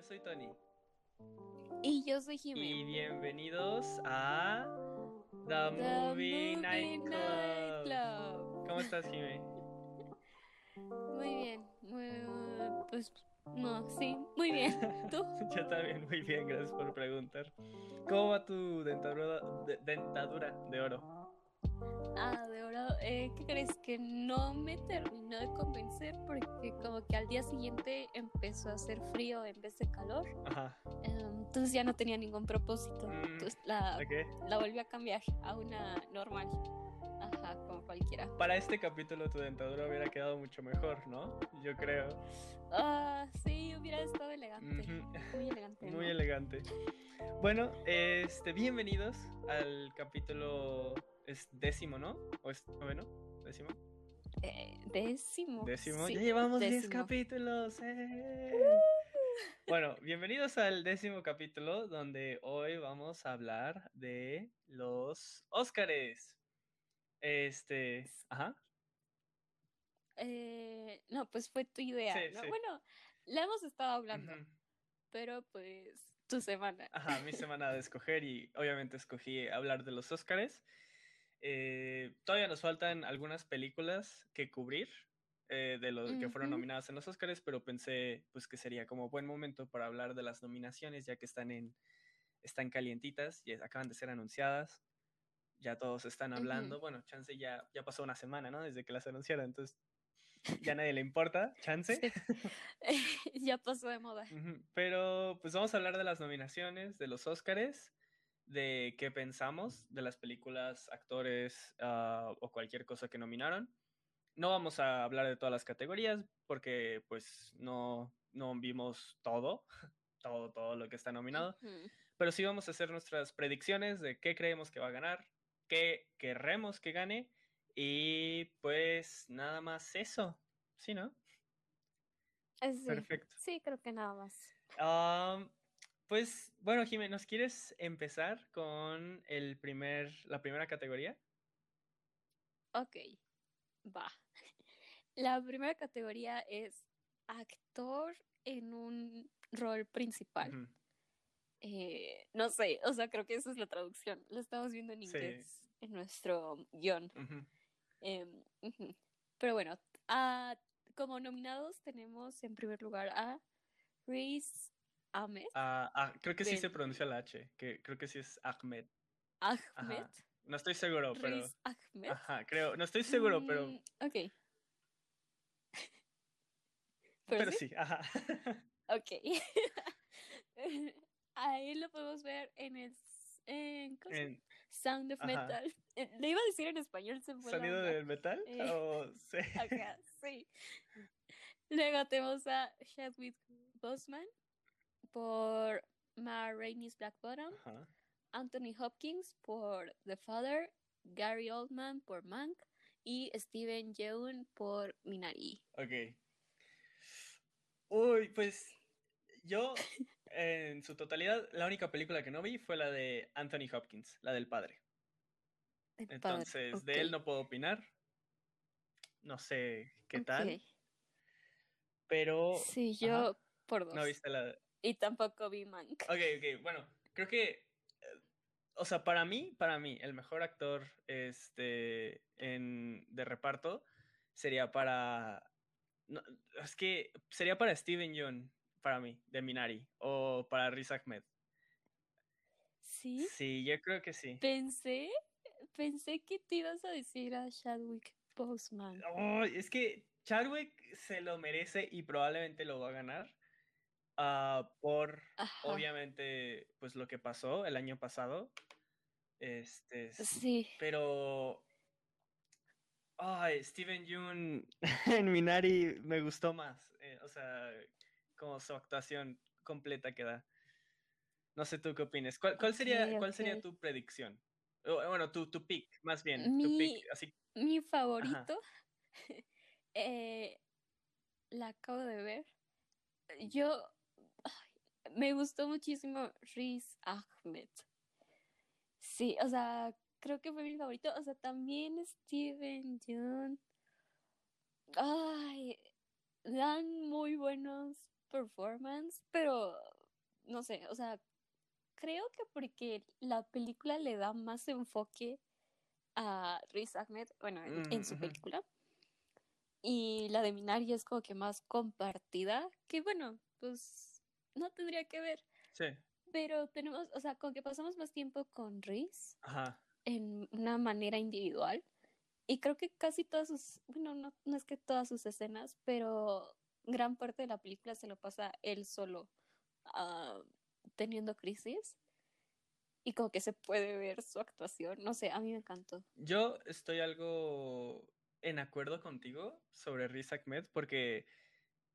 yo soy Tony. Y yo soy Y Jimmy. bienvenidos a The, Movie, Night, Club. Club. ¿Cómo estás, Jimmy? Muy bien. Muy, pues, no, sí, muy bien. ¿Tú? Yo también muy bien, gracias por preguntar. ¿Cómo va tu dentadura de, dentadura de oro? Ah, de oro. Eh, ¿Qué crees? Que no me terminó de convencer porque como que al día siguiente empezó a hacer frío en vez de calor. Ajá. Eh, entonces ya no tenía ningún propósito. Mm, Entonces la, Ok. la volví a cambiar a una normal. Ajá, como cualquiera. Para este capítulo tu dentadura hubiera quedado mucho mejor, ¿no? Yo creo. Ah, sí, hubiera estado elegante. Muy elegante. Muy elegante. Bueno, este, bienvenidos al capítulo es décimo, ¿no? ¿O es noveno? ¿Décimo? Eh, décimo. Décimo. Sí, ya llevamos 10 décimo. capítulos. ¡eh! Bueno, bienvenidos al décimo capítulo donde hoy vamos a hablar de los Óscares. Este, ajá. Eh, no, pues fue tu idea, Sí, ¿no? sí. Bueno, la hemos estado hablando, Ujú. pero pues tu semana. Ajá, mi semana de escoger y obviamente escogí hablar de los Óscares. Eh, todavía nos faltan algunas películas que cubrir eh, de los que fueron nominadas en los Óscares, pero pensé pues que sería como buen momento para hablar de las nominaciones ya que están en están calientitas y acaban de ser anunciadas. Ya todos están hablando. Ujú. Bueno, chance ya ya pasó una semana, ¿no? Desde que las anunciaron, entonces ya a nadie le importa, chance. Sí. ya pasó de moda. Ujú, Pero pues vamos a hablar de las nominaciones, de los Óscares, de qué pensamos de las películas, actores ah, o cualquier cosa que nominaron. No vamos a hablar de todas las categorías porque pues no, no vimos todo, todo, todo lo que está nominado. Pero sí vamos a hacer nuestras predicciones de qué creemos que va a ganar, qué querremos que gane y pues nada más eso. ¿Sí, no? Sí. Perfecto. Sí, creo que nada más. Am, pues bueno, Jimé, ¿nos quieres empezar con el primer, la primera categoría? Ok, va. La primera categoría es actor en un rol principal. Eh, no sé, o sea, creo que esa es la traducción. Lo estamos viendo en Sí. inglés en nuestro guion. Em. Pero bueno, ah, como nominados tenemos en primer lugar a Riz Ahmed. Ah, ah, creo que sí se pronuncia la H, que creo que sí es Ahmed. Ahmed. Ajá. No estoy seguro, pero Riz Ahmed. ajá, creo, no estoy seguro, pero Mm, ok. pero sí. sí, ajá. Ok. Ahí lo podemos ver en el en. En Sound of Ajá. Metal. Eh, Le iba a decir en español, se fue sonido del metal Eh. o sí. Sí. Luego tenemos a Chadwick Boseman por Ma Rainey's Black Bottom, Ajá. Anthony Hopkins por The Father, Gary Oldman por Mank y Steven Yeun por Minari. Ok. Uy, pues yo en su totalidad, la única película que no vi fue la de Anthony Hopkins, la del padre. Entonces, de él no puedo opinar. No sé qué tal, pero Sí, yo Ajá. por dos. no viste la. Y tampoco vi Mank. Ok, ok, bueno, creo que. eh, O sea, para mí, para mí, el mejor actor este, en, de reparto sería para. no, es que sería para Steven Yeun, para mí, de Minari, o para Riz Ahmed. Sí, Sí, yo creo que sí. pensé, pensé que te ibas a decir a Chadwick Boseman. Oh, es que Chadwick se lo merece y probablemente lo va a ganar. Ah, por Ajá. obviamente, pues lo que pasó el año pasado. Este, Sí, pero. Ay, Steven Yeun en Minari me gustó más. eh, o sea, como su actuación completa que da. No sé tú qué opinas. ¿Cuál, cuál sería, cuál sería tu predicción? O, bueno, tu, tu pick, más bien. Tu Mi- pick, así. mi favorito, eh, la acabo de ver. Yo, me gustó muchísimo Riz Ahmed. Sí, o sea, creo que fue mi favorito. O sea, también Steven Yeun. Ay, dan muy buenos performance, pero no sé, o sea, creo que porque la película le da más enfoque a Riz Ahmed, bueno, en, su película. Y la de Minari es como que más compartida, que bueno, pues no tendría que ver. Sí. Pero tenemos, o sea, como que pasamos más tiempo con Riz en una manera individual. Y creo que casi todas sus, bueno, no, no es que todas sus escenas, pero gran parte de la película se lo pasa él solo uh, teniendo crisis y como que se puede ver su actuación. No sé, a mí me encantó. Yo estoy algo en acuerdo contigo sobre Riz Ahmed porque,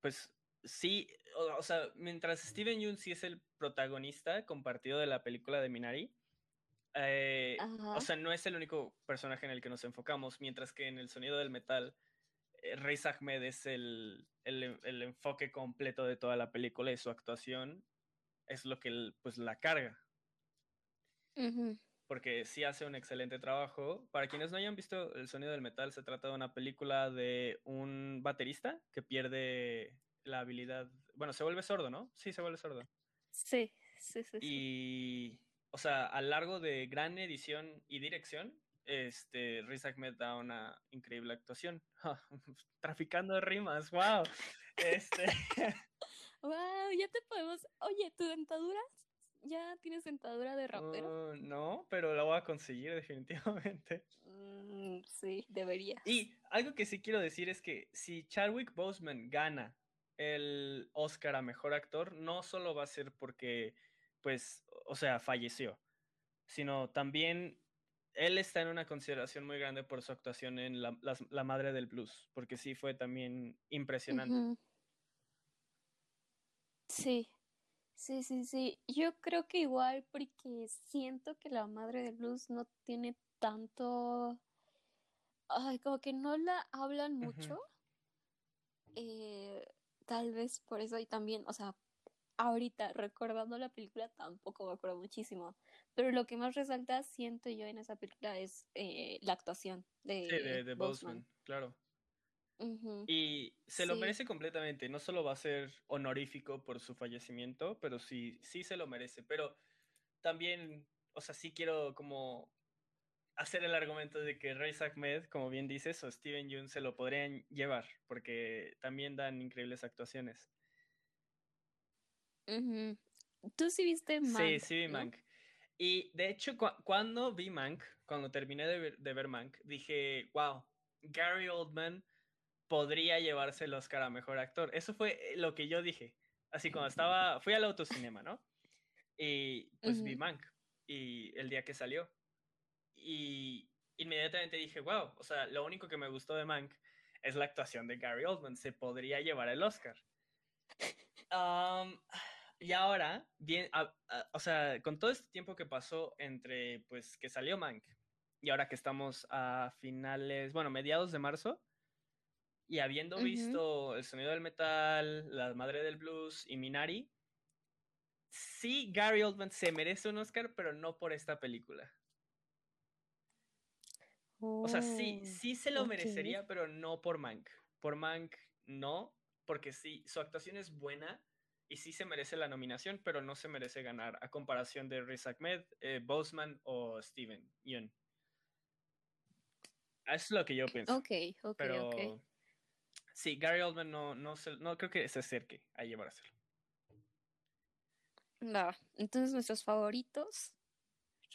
pues, sí, o, sea, mientras Steven Yeun sí es el protagonista compartido de la película de Minari, eh, o sea, no es el único personaje en el que nos enfocamos, mientras que en el sonido del metal, eh, Riz Ahmed es el, el, el, enfoque completo de toda la película y su actuación es lo que pues la carga. Porque sí hace un excelente trabajo. Para quienes no hayan visto El sonido del metal, se trata de una película de un baterista que pierde la habilidad, bueno, se vuelve sordo, ¿no? Sí, se vuelve sordo. Sí, sí, sí. Y, o sea, a lo largo de gran edición y dirección, este, Riz Ahmed da una increíble actuación. traficando de rimas, wow. Este... wow, ya te podemos... Oye, ¿tu dentadura ¿Ya tienes sentadura de rapero? Uh, no, pero la voy a conseguir definitivamente. Mm, sí, debería. Y algo que sí quiero decir es que si Chadwick Boseman gana el Oscar a Mejor Actor, no solo va a ser porque, pues, o sea, falleció, sino también él está en una consideración muy grande por su actuación en La, la Madre del Blues, porque sí fue también impresionante. Sí, Sí, sí, sí. Yo creo que igual porque siento que la madre de Luz no tiene tanto... Ay, como que no la hablan mucho. Eh, tal vez por eso y también, o sea, ahorita recordando la película tampoco me acuerdo muchísimo. Pero lo que más resalta, siento yo en esa película, es eh, la actuación de, sí, de, de Boseman, claro. Y se lo merece completamente. No solo va a ser honorífico por su fallecimiento, pero sí, sí se lo merece. Pero también, o sea, sí quiero como hacer el argumento de que Rey Ahmed, como bien dices, o Steven Yeun se lo podrían llevar, porque también dan increíbles actuaciones. ¿Tú sí viste Mank? Sí, sí vi Mank. Y de hecho, cuando vi Mank, cuando terminé de ver, de ver Mank, dije, wow, Gary Oldman podría llevarse el Oscar a Mejor Actor. Eso fue eh, lo que yo dije. Así cuando estaba, fui al autocinema, ¿no? Y pues vi Mank y el día que salió. Y inmediatamente dije, wow, o sea, lo único que me gustó de Mank es la actuación de Gary Oldman. Se podría llevar el Oscar. y ahora, bien, o sea, con todo este tiempo que pasó entre, pues, que salió Mank y ahora que estamos a finales, bueno, mediados de marzo, y habiendo visto El sonido del metal, La madre del blues y Minari, sí, Gary Oldman se merece un Oscar, pero no por esta película. O sea, sí, oh, sí se lo merecería, pero no por Mank. Por Mank, no, porque sí, su actuación es buena y sí se merece la nominación, pero no se merece ganar a comparación de Riz Ahmed, eh, Boseman o Steven Yeun. Es lo que yo pienso. Ok, ok, ok. Sí, Gary Oldman no, no, no creo que se acerque a llevárselo. Va, entonces nuestros favoritos,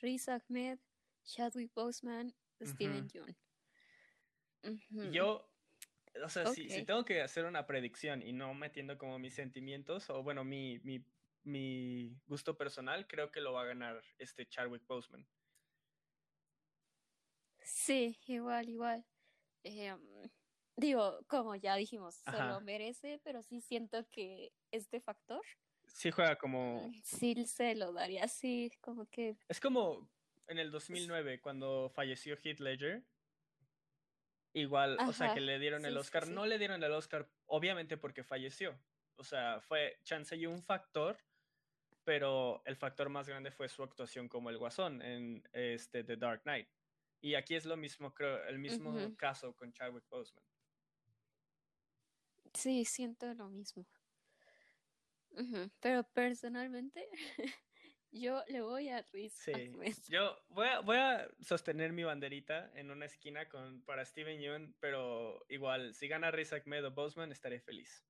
Riz Ahmed, Chadwick Boseman, Steven Yeun. Yo, o sea, si, tengo que hacer una predicción y no metiendo como mis sentimientos, o bueno, mi, mi, mi gusto personal, creo que lo va a ganar este Chadwick Boseman. Sí, igual, igual. Eh, Digo, como ya dijimos, se lo merece, pero sí siento que este factor. Sí juega como... Mm, sí se lo daría, sí, como que... Es como en el 2009, cuando falleció Heath Ledger. Igual, o sea, que le dieron el Oscar. no le dieron el Oscar, obviamente porque falleció. O sea, fue chance y un factor, pero el factor más grande fue su actuación como el guasón en este The Dark Knight. Y aquí es lo mismo, creo, el mismo caso con Chadwick Boseman. Sí, siento lo mismo. Pero personalmente, yo le voy a Riz Sí. Yo voy a, voy a sostener mi banderita en una esquina con, para Steven Yeun, pero igual, si gana Riz Ahmed o Boseman, estaré feliz.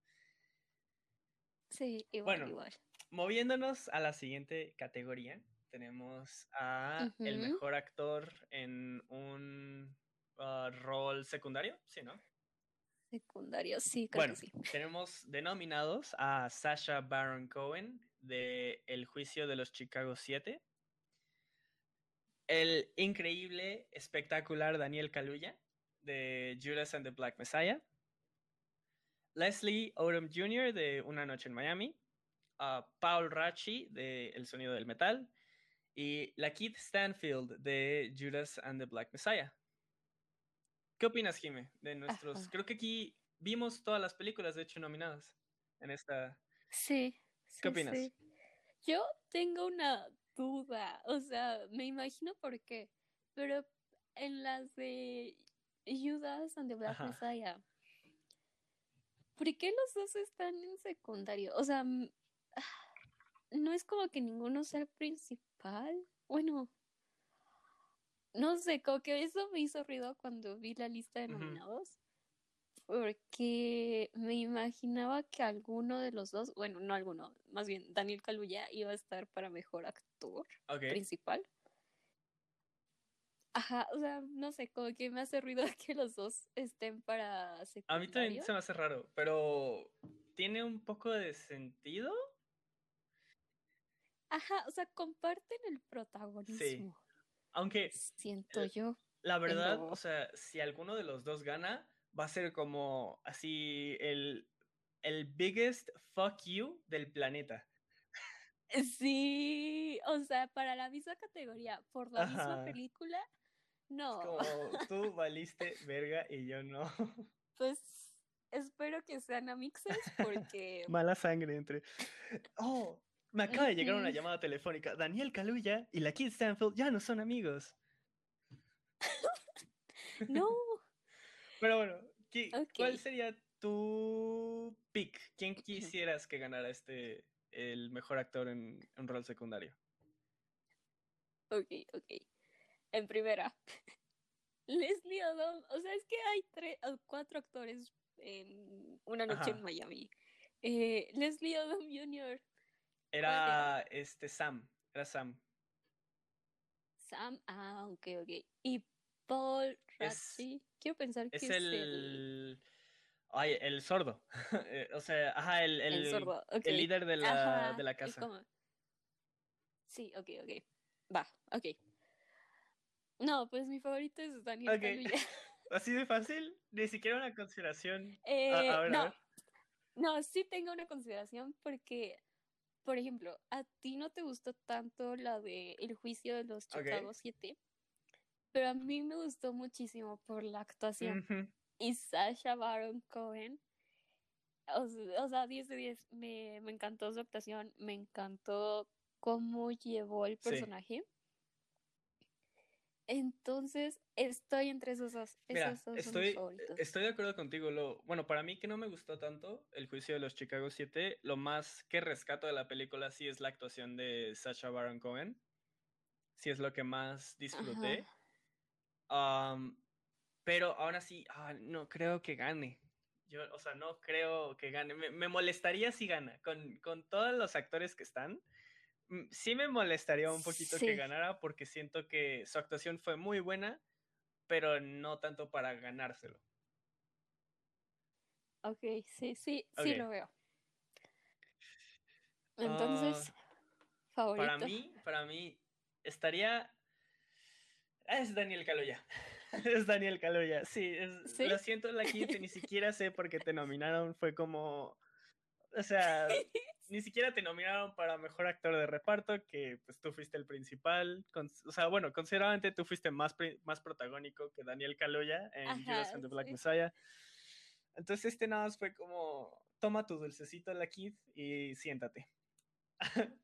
Sí, igual, Bueno, igual. Moviéndonos a la siguiente categoría, tenemos a el mejor actor en un ah, rol secundario, ¿sí, no? Secundario, sí, creo Bueno, que sí. tenemos denominados a Sasha Baron Cohen de El juicio de los Chicago 7, el increíble, espectacular Daniel Kaluuya de Judas and the Black Messiah, Leslie Odom Jr. de Una noche en Miami, a Paul Rachi de El sonido del metal y Lakeith Stanfield de Judas and the Black Messiah. ¿Qué opinas, Jime? De nuestros. Ajá. Creo que aquí vimos todas las películas, de hecho, nominadas en esta. Sí. Sí, ¿Qué opinas? sí. Yo tengo una duda, o sea, me imagino por qué, pero en las de Judas and the Black Ajá. Messiah, ¿por qué los dos están en secundario? O sea, m- no es como que ninguno sea el principal. Bueno, no sé, como que eso me hizo ruido cuando vi la lista de nominados. Porque me imaginaba que alguno de los dos, bueno, no alguno, más bien Daniel Kaluuya iba a estar para mejor actor principal. Ajá, o sea, no sé, como que me hace ruido que los dos estén para A mí secundario. también se me hace raro, pero tiene un poco de sentido. Ajá, o sea, comparten el protagonismo, Aunque siento yo. la verdad, Pero- o sea, si alguno de los dos gana, va a ser como así el, el biggest fuck you del planeta. Sí, o sea, para la misma categoría, por la misma película, no. Como tú valiste verga y yo no. Pues espero que sean amixes porque Mala sangre entre. Oh, me acaba de llegar una llamada telefónica. Daniel Kaluuya y la Kid Stanfield ya no son amigos. no, Pero bueno, ¿qué- ¿cuál sería tu pick? ¿Quién quisieras que ganara este el mejor actor en un rol secundario? ok, ok. En primera, Leslie Odom, o sea, es que hay tres, o cuatro actores en Una noche Ajá. en Miami. Eh, Leslie Odom Jr., Era este Sam, era Sam. Sam, ah, ok, ok. Y Paul Ratchie, quiero pensar que Es el, el Ay, el sordo. Eh, o sea, ajá, el, el el, sordo, ok. el líder de la, Ajá, de la casa. como- Sí, ok, ok. Va, ok. No, pues mi favorito es Daniel Ok. Kaluuya. Así de fácil, ni siquiera una consideración. Eh, a ver, a no, ver. no, sí tengo una consideración porque, por ejemplo, a ti no te gustó tanto la de El juicio de los. Chicago 7, pero a mí me gustó muchísimo por la actuación. Y Sasha Baron Cohen, o, sea, 10 de 10, me, me encantó su actuación, me encantó cómo llevó el Sí. personaje. Entonces, estoy entre esos dos. Mira, esos dos son mis estoy, estoy de acuerdo contigo. Lo, bueno, para mí que no me gustó tanto el juicio de los Chicago 7, lo más que rescato de la película sí es la actuación de Sacha Baron Cohen. Sí es lo que más disfruté. Pero aún así, ah, no creo que gane. Yo, o sea, no creo que gane. Me, me molestaría si gana. Con, con todos los actores que están, mm, sí me molestaría un poquito que ganara porque siento que su actuación fue muy buena, pero no tanto para ganárselo. Ok, sí, sí, sí lo veo. Entonces, favorito. Para mí, para mí, estaría. Es Daniel Kaluuya. Es Daniel Kaluuya. Sí, es- ¿Sí? lo siento, la gente ni siquiera sé por qué te nominaron. Fue como. O sea, ni siquiera te nominaron para mejor actor de reparto, que pues tú fuiste el principal. Con- o sea, bueno, considerablemente tú fuiste más, más protagónico que Daniel Kaluuya en Judas and the Black sí. Messiah. Entonces, este nada más fue como: toma tu dulcecito, la Kid, y siéntate.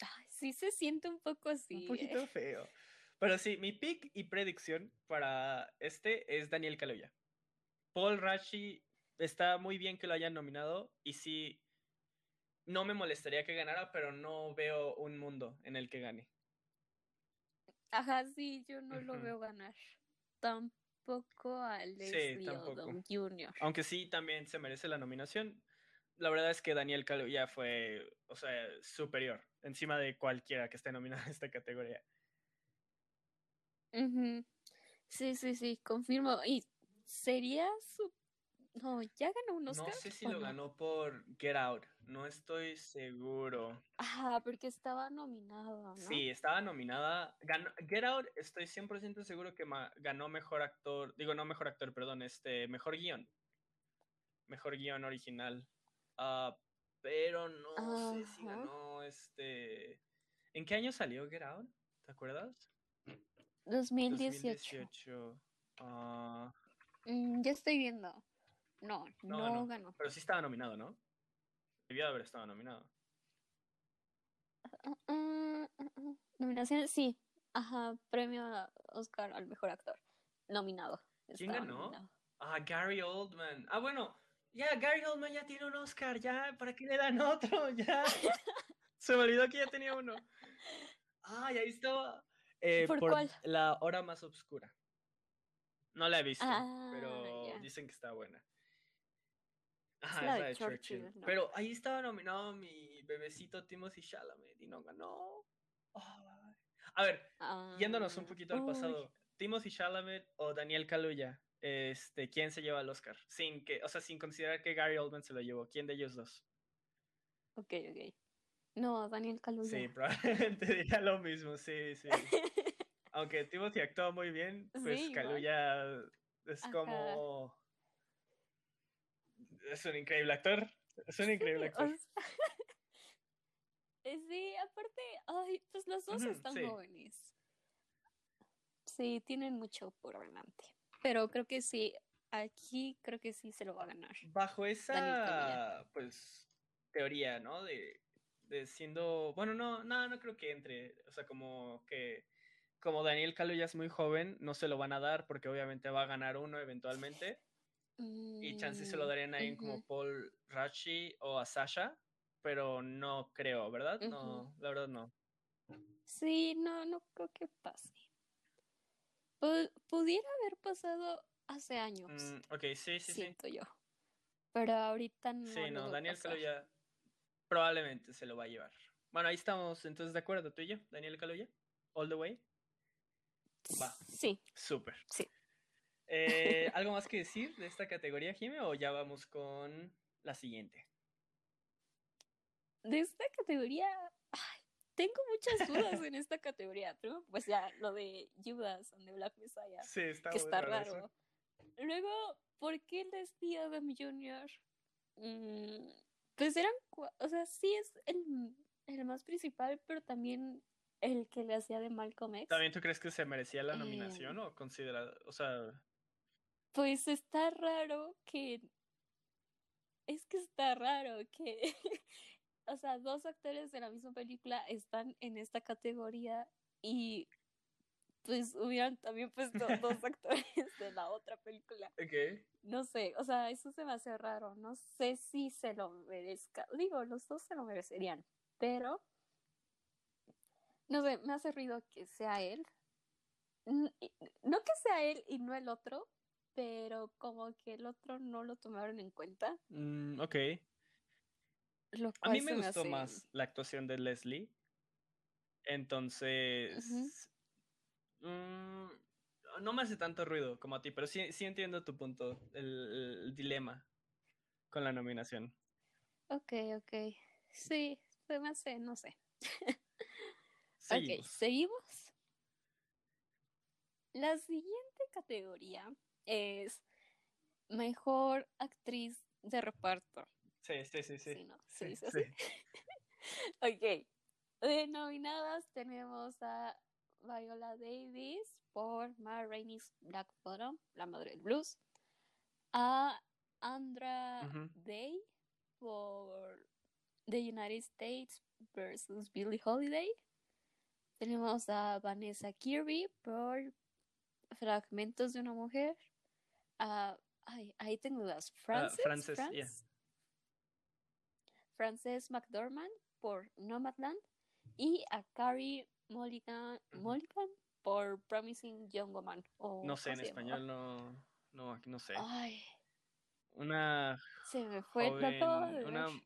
Ay, sí se siente un poco así. Un ¿eh? poquito feo. Pero sí, mi pick y predicción para este es Daniel Kaluuya. Paul Rashi está muy bien que lo hayan nominado y sí, no me molestaría que ganara, pero no veo un mundo en el que gane. Ajá, sí, yo no lo veo ganar. Tampoco a Leslie tampoco. Odom Jr. Aunque sí también se merece la nominación. La verdad es que Daniel Kaluuya fue, o sea, superior encima de cualquiera que esté nominado en esta categoría. Ujú. Sí, sí, sí, confirmo. Y sería su... No, ¿ya ganó un Oscar? No sé si lo no? ganó por Get Out, no estoy seguro. Ajá, porque estaba nominado, ¿no? Sí, estaba nominada. Ganó, Get Out, estoy 100% seguro que ma- ganó mejor actor, digo, no mejor actor, perdón, este, mejor guion. Mejor guion original. Ah, pero no sé si ganó este. ¿En qué año salió Get Out? ¿Te acuerdas? 2018. 2018. Ah, Mm, ya estoy viendo. No, No no, ganó. ganó. pero sí estaba nominado, ¿no? Debió de haber estado nominado. Ah, ah, ah, ah. Nominaciones, sí. Ajá, premio Oscar al mejor actor. Nominado. ¿Quién ganó? nominado. Ah, Gary Oldman. Ah, bueno, ya, Gary Oldman ya tiene un Oscar, ya, ¿para qué le dan otro? Ya. Se me olvidó que ya tenía uno. Ah, y ahí estaba. Eh, ¿Por cuál? La hora más oscura. No la he visto, Ah, pero dicen que está buena. Ajá, es la de Churchill, Churchill. ¿no? Pero ahí estaba nominado mi bebecito Timothy Chalamet y no ganó. A ver, yéndonos un Ah, poquito al uy, pasado, Timothy Chalamet o Daniel Kaluuya, este, ¿quién se lleva el Oscar? Sin que, o sea, sin considerar que Gary Oldman se lo llevó, ¿quién de ellos dos? Ok, ok. No, Daniel Kaluuya. Sí, probablemente diría lo mismo, sí, sí. Aunque Timothy actúa muy bien, pues Sí. Kaluuya es Ajá. como es un increíble actor, es un increíble o actor. sea, eh, sí, aparte, ay, pues los dos están sí. jóvenes. Sí, tienen mucho por delante. Pero creo que sí, aquí creo que sí se lo va a ganar. Bajo esa, pues, teoría, ¿no? De, de siendo, bueno, no, no, no creo que entre, o sea, como que, como Daniel Kaluuya es muy joven, no se lo van a dar porque obviamente va a ganar uno eventualmente y chance se lo Mm, darían a alguien como Paul Rachi o a Sasha, pero no creo, ¿verdad? No, la verdad no. Sí, no, no creo que pase. Pu- pudiera haber pasado hace años, Mm, ok, sí, sí, sí. siento yo. Pero ahorita no. Sí, no, Daniel pasar. Kaluuya probablemente se lo va a llevar. Bueno, ahí estamos entonces de acuerdo, tú y yo, Daniel Kaluuya, all the way. Va. Sí, Súper. Sí. Eh, ¿Algo más que decir de esta categoría, Jime? ¿O ya vamos con la siguiente? de esta categoría, ay, tengo muchas dudas en esta categoría. Primero, pues ya lo de Judas and the Black Messiah, Sí, está que está raro eso. Luego, ¿por qué Leslie Adam Jr.? Mm, pues eran, o sea, sí es el, el más principal, pero también el que le hacía de Malcolm X. ¿También tú crees que se merecía la Eh, nominación o considera, o sea, Pues está raro que. Es que está raro que. o sea, dos actores de la misma película están en esta categoría y. Pues hubieran también puesto dos actores de la otra película. ok. No sé, o sea, eso se me hace raro. No sé si se lo merezca. Digo, los dos se lo merecerían, pero. No sé, me hace ruido que sea él. No que sea él y no el otro, pero como que el otro no lo tomaron en cuenta. Mm, ok. Lo A mí me gustó hace- más la actuación de Leslie. Entonces, mm, no me hace tanto ruido como a ti, pero sí, sí entiendo tu punto, el, el dilema con la nominación. Ok, ok. Sí, se me hace, no sé. Ok, seguimos. La siguiente categoría es mejor actriz de reparto. Sí, sí, sí, sí. Sí, Sí, así. sí. Ok. De nominadas tenemos a Viola Davis por Ma Rainey's Black Bottom, La Madre del Blues. A Andra. Day por The United States versus Billie Holiday. Tenemos a Vanessa Kirby por Fragmentos de una Mujer. Ay, ahí tengo las. Frances. Frances, yeah. Frances McDormand por Nomadland y a Carrie Mulligan, Mulligan por Promising Young Woman. o No sé, ¿cómo en español no, no, aquí no sé. Ay, Una se me fue, joven, una, ver.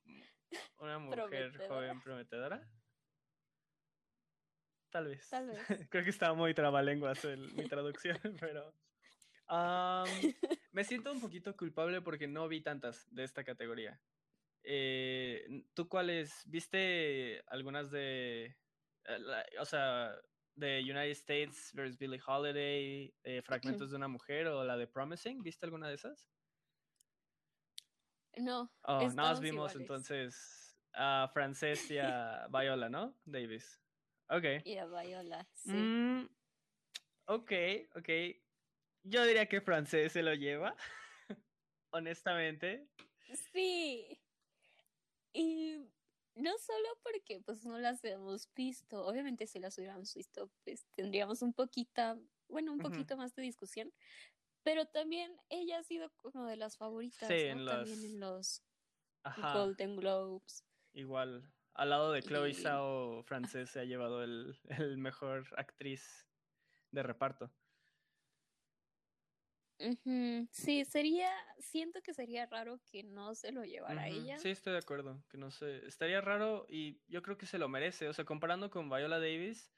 una mujer joven prometedora. Tal vez. Tal vez. Creo que estaba muy trabalenguas el- mi traducción, pero. me siento un poquito culpable porque no vi tantas de esta categoría. Eh, ¿Tú cuáles? ¿Viste algunas de. Eh, la- o sea, de United States vs. Billie Holiday, eh, Fragmentos de una mujer o la de Promising? ¿Viste alguna de esas? No, Oh, más estamos vimos iguales. entonces a Frances y a Viola, ¿no? Davis. Ok. Y a Viola, sí. Mm, ok, ok. Yo diría que Frances se lo lleva. Honestamente. Sí. Y no solo porque pues no las hemos visto, obviamente si las hubiéramos visto pues tendríamos un poquito, bueno, un poquito más de discusión, pero también ella ha sido como de las favoritas, Sí, ¿no? en También las- en los Ajá. Golden Globes. Igual. Al lado de Chloe Y- Zhao, Frances se ha llevado el, el mejor actriz de reparto. Sí, sería, siento que sería raro que no se lo llevara ella. Sí, estoy de acuerdo. Que no sé. Estaría raro y yo creo que se lo merece. O sea, comparando con Viola Davis,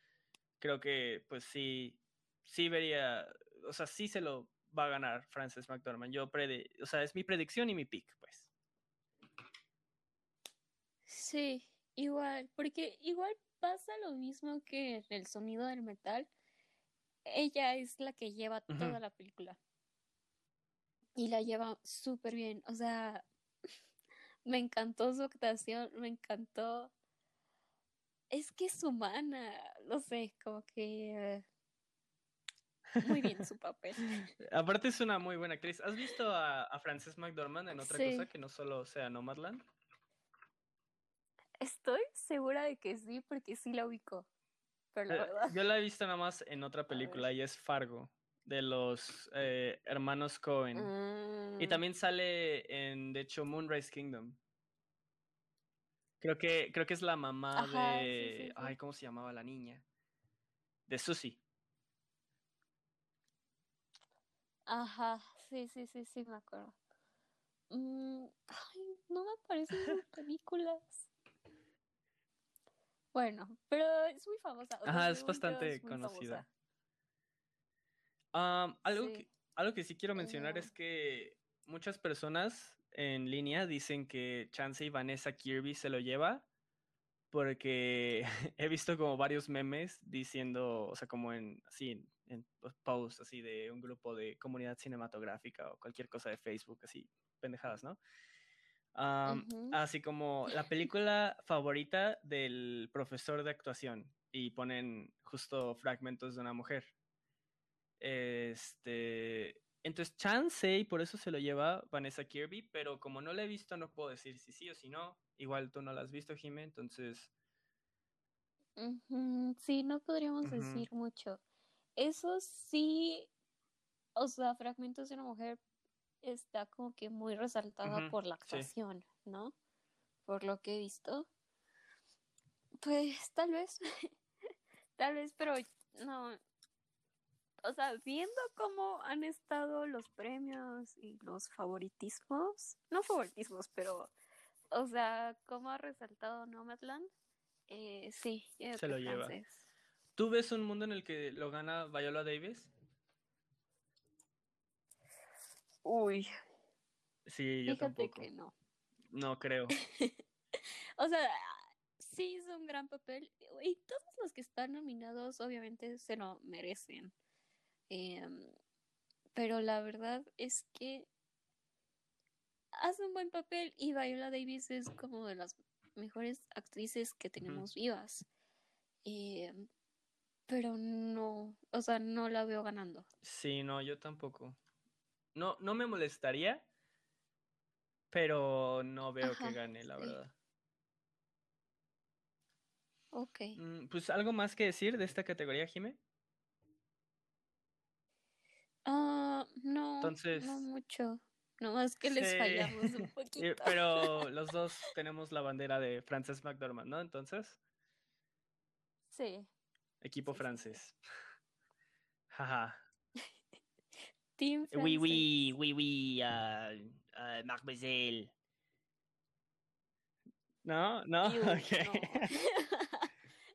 creo que pues sí, sí vería. O sea, sí se lo va a ganar Frances McDormand. Yo predi o sea, es mi predicción y mi pick, pues. Sí, igual, porque igual pasa lo mismo que en el sonido del metal. Ella es la que lleva toda la película. Y la lleva súper bien. O sea, me encantó su actuación, me encantó. Es que es humana, no sé, como que eh, muy bien su papel. Aparte es una muy buena actriz. ¿Has visto a, a Frances McDormand en otra Sí. cosa que no solo sea Nomadland? Estoy segura de que sí, porque sí la. Pero la Eh, verdad. Yo la he visto nada más en otra película y es Fargo, de los eh, hermanos Cohen. Y Mm, también sale en, de hecho, Moonrise Kingdom. Creo que, creo que es la mamá Ajá, de. sí, sí. Ay, ¿cómo se llamaba la niña? De Susie. Ajá, sí, sí, sí, sí, me acuerdo. Mm, ay, no me aparecen sus películas. Bueno, pero es muy famosa. o sea, Ajá, es bastante es conocida. famosa. Am, algo, Sí. que, algo que sí quiero mencionar es que muchas personas en línea dicen que Chance y Vanessa Kirby se lo lleva porque he visto como varios memes diciendo, o sea, como en así en, en posts así de un grupo de comunidad cinematográfica o cualquier cosa de Facebook, así pendejadas, ¿no? Ujú. Así como la película favorita del profesor de actuación y ponen justo fragmentos de una mujer. Este, entonces chance y por eso se lo lleva Vanessa Kirby, pero como no la he visto no puedo decir si sí o si no. Igual tú no la has visto, Jime, entonces Sí, no podríamos decir mucho. Eso sí, o sea, Fragmentos de una mujer está como que muy resaltada por la sí. actuación, ¿no? Por lo que he visto. Pues tal vez, tal vez, pero no. O sea, viendo cómo han estado los premios y los favoritismos, no favoritismos, pero, o sea, cómo ha resaltado Nomadland, eh, sí, creo Se lo que lleva. ¿tú ves un mundo en el que lo gana Viola Davis? Uy, Sí, yo fíjate tampoco. que no. No creo. O sea, sí hizo un gran papel y todos los que están nominados obviamente se lo merecen. Em, pero la verdad es que hace un buen papel y Viola Davis es como de las mejores actrices que tenemos vivas. Em, pero no, o sea, no la veo ganando. Sí, no, yo tampoco. No, no me molestaría, pero no veo Ajá, que gane, la sí. verdad. Ok. Mm, Pues algo más que decir de esta categoría, Jime. Ah, no, Entonces- no mucho. Nomás que les Sí. fallamos un poquito. Pero los dos tenemos la bandera de Frances McDormand, ¿no? Entonces, Sí. equipo Sí, sí, sí. francés. Jaja. Team Oui, francés. oui, oui, oui, ah, ah, mademoiselle. ¿No? ¿No? No.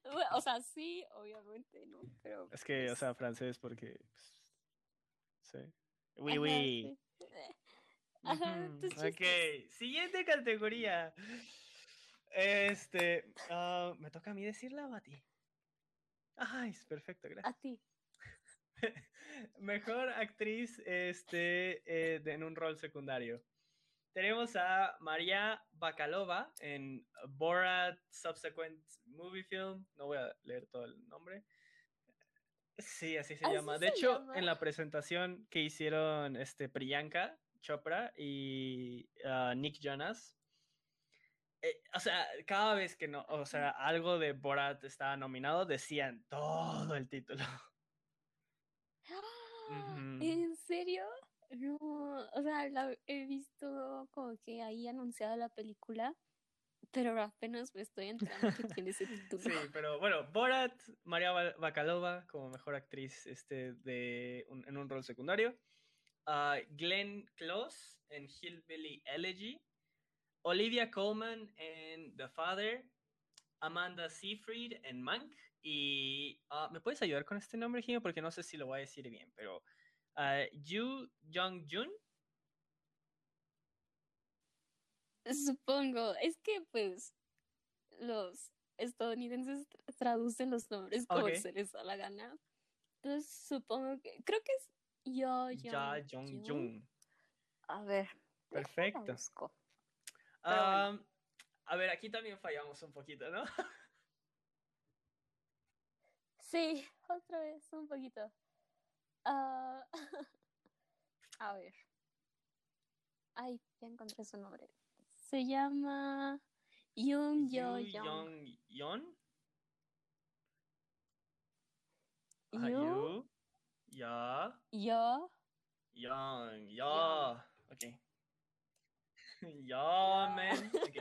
Bueno, o sea, sí, obviamente, ¿no? Pero. Es que, o pues, sea, francés porque... pues, sí. Oui, oui. Ajá, Ok, chistes. siguiente categoría. Este, ah, ¿me toca a mí decirla o a ti? Ay, es perfecto, A gracias. ti. Mejor actriz este, eh, de- en un rol secundario. Tenemos a María Bakalova en Borat Subsequent Movie Film. No voy a leer todo el nombre. Sí, así se ¿Así llama. De se hecho, llama? en la presentación que hicieron este, Priyanka Chopra y ah, Nick Jonas, eh, o sea, cada vez que no, o sea, algo de Borat estaba nominado, decían todo el título. Ujú. ¿En serio? No, o sea, la he visto como que ahí anunciada la película, pero apenas me estoy enterando que tiene ese título. Sí, pero bueno, Borat, María Ba- Bakalova como mejor actriz este, de un- en un rol secundario. Ah, Glenn Close en Hillbilly Elegy. Olivia Colman en The Father. Amanda Seyfried en Mank. Y ah, ¿me puedes ayudar con este nombre, Jimmy? Porque no sé si lo voy a decir bien, pero ah, Yu Jong-jun. Supongo, es que pues los estadounidenses tra- traducen los nombres como se les da la gana. Entonces supongo que, creo que es Yo Ya Jong Jong-jun. A ver, Perfecto. bueno. A ver, aquí también fallamos un poquito, ¿no? Sí, otra vez, un poquito. Ah, a ver. Ay, ya encontré su nombre. Se llama Yoon Yo Young. Young. Ajá, Yu. Ya. Yo Young. Ya. Ok. Ya, man. Ok.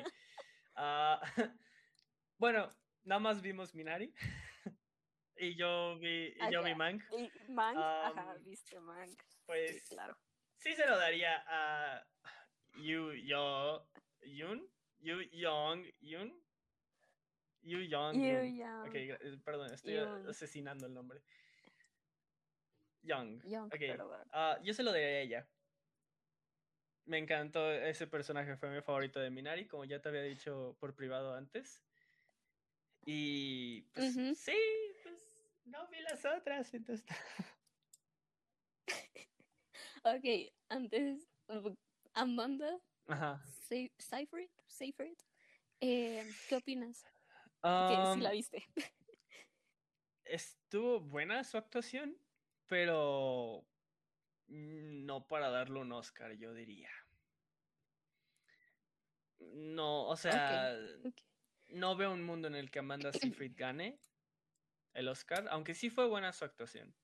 Ah, bueno, nada más vimos Minari. y yo vi, y yo vi Ajá. Mank. y Mank. Ajá, Am, viste Mank. Pues Sí, claro. sí se lo daría a Yu Yo Yun. Yu Young Yun. Yu Young. Young. Ok, eh, perdón, estoy Young. asesinando el nombre. Young. Young, Ok, perdón. ah, yo se lo daría a ella. Me encantó ese personaje, fue mi favorito de Minari, como ya te había dicho por privado antes. Y pues sí, pues no vi las otras, entonces. Ok, antes, uh, Amanda Ajá. Se- Seyfried, Seyfried, eh, ¿qué opinas? Um, sí la viste. estuvo buena su actuación, pero no para darle un Oscar, yo diría. No, o sea, no veo un mundo en el que Amanda Seyfried gane el Oscar, aunque sí fue buena su actuación.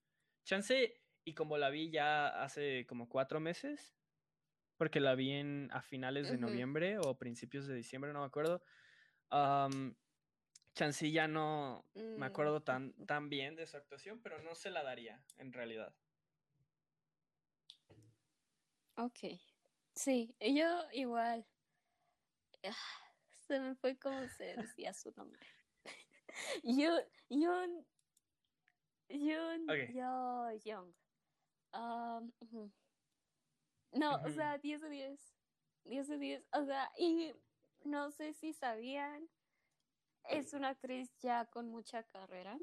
Chance, y como la vi ya hace como cuatro meses, porque la vi en, a finales de noviembre o principios de diciembre, no me acuerdo. am, chance y ya no me Mm, acuerdo tan, tan bien de su actuación, pero no se la daría en realidad. Ok. Sí, yo igual. Ah, Se me fue como se decía su nombre. Yo, Yoon, Ok. Yo, Young. Um. No, o sea, 10 de 10. 10 de 10. O sea, y no sé si sabían, es una actriz ya con mucha carrera.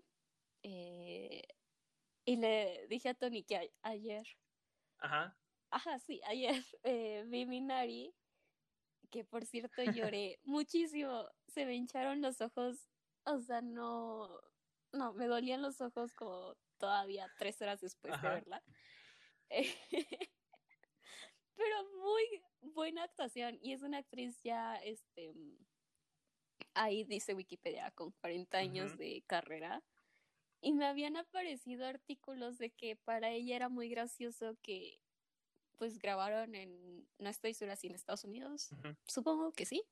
Eh, y le dije a Tony que a- ayer Ajá. Ajá, sí, ayer eh, vi Minari, que por cierto lloré muchísimo. Se me hincharon los ojos, o sea, no, no, me dolían los ojos como todavía tres horas después de verla. Pero muy buena actuación y es una actriz ya, este, ahí dice Wikipedia, con 40 años de carrera. Y me habían aparecido artículos de que para ella era muy gracioso que pues grabaron en, no estoy segura si en Estados Unidos, supongo que sí,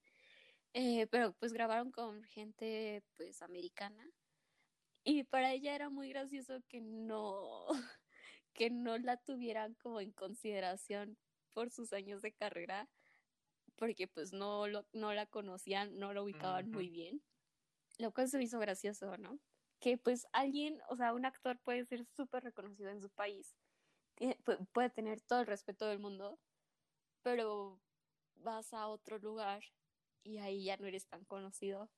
eh, pero pues grabaron con gente pues americana y para ella era muy gracioso que no, que no la tuvieran como en consideración por sus años de carrera, porque pues no, lo, no la conocían, no lo ubicaban muy Ujú. bien, lo cual se me hizo gracioso, ¿no? Que pues alguien, o sea, un actor puede ser súper reconocido en su país, tiene- pu- puede tener todo el respeto del mundo, pero vas a otro lugar y ahí ya no eres tan conocido.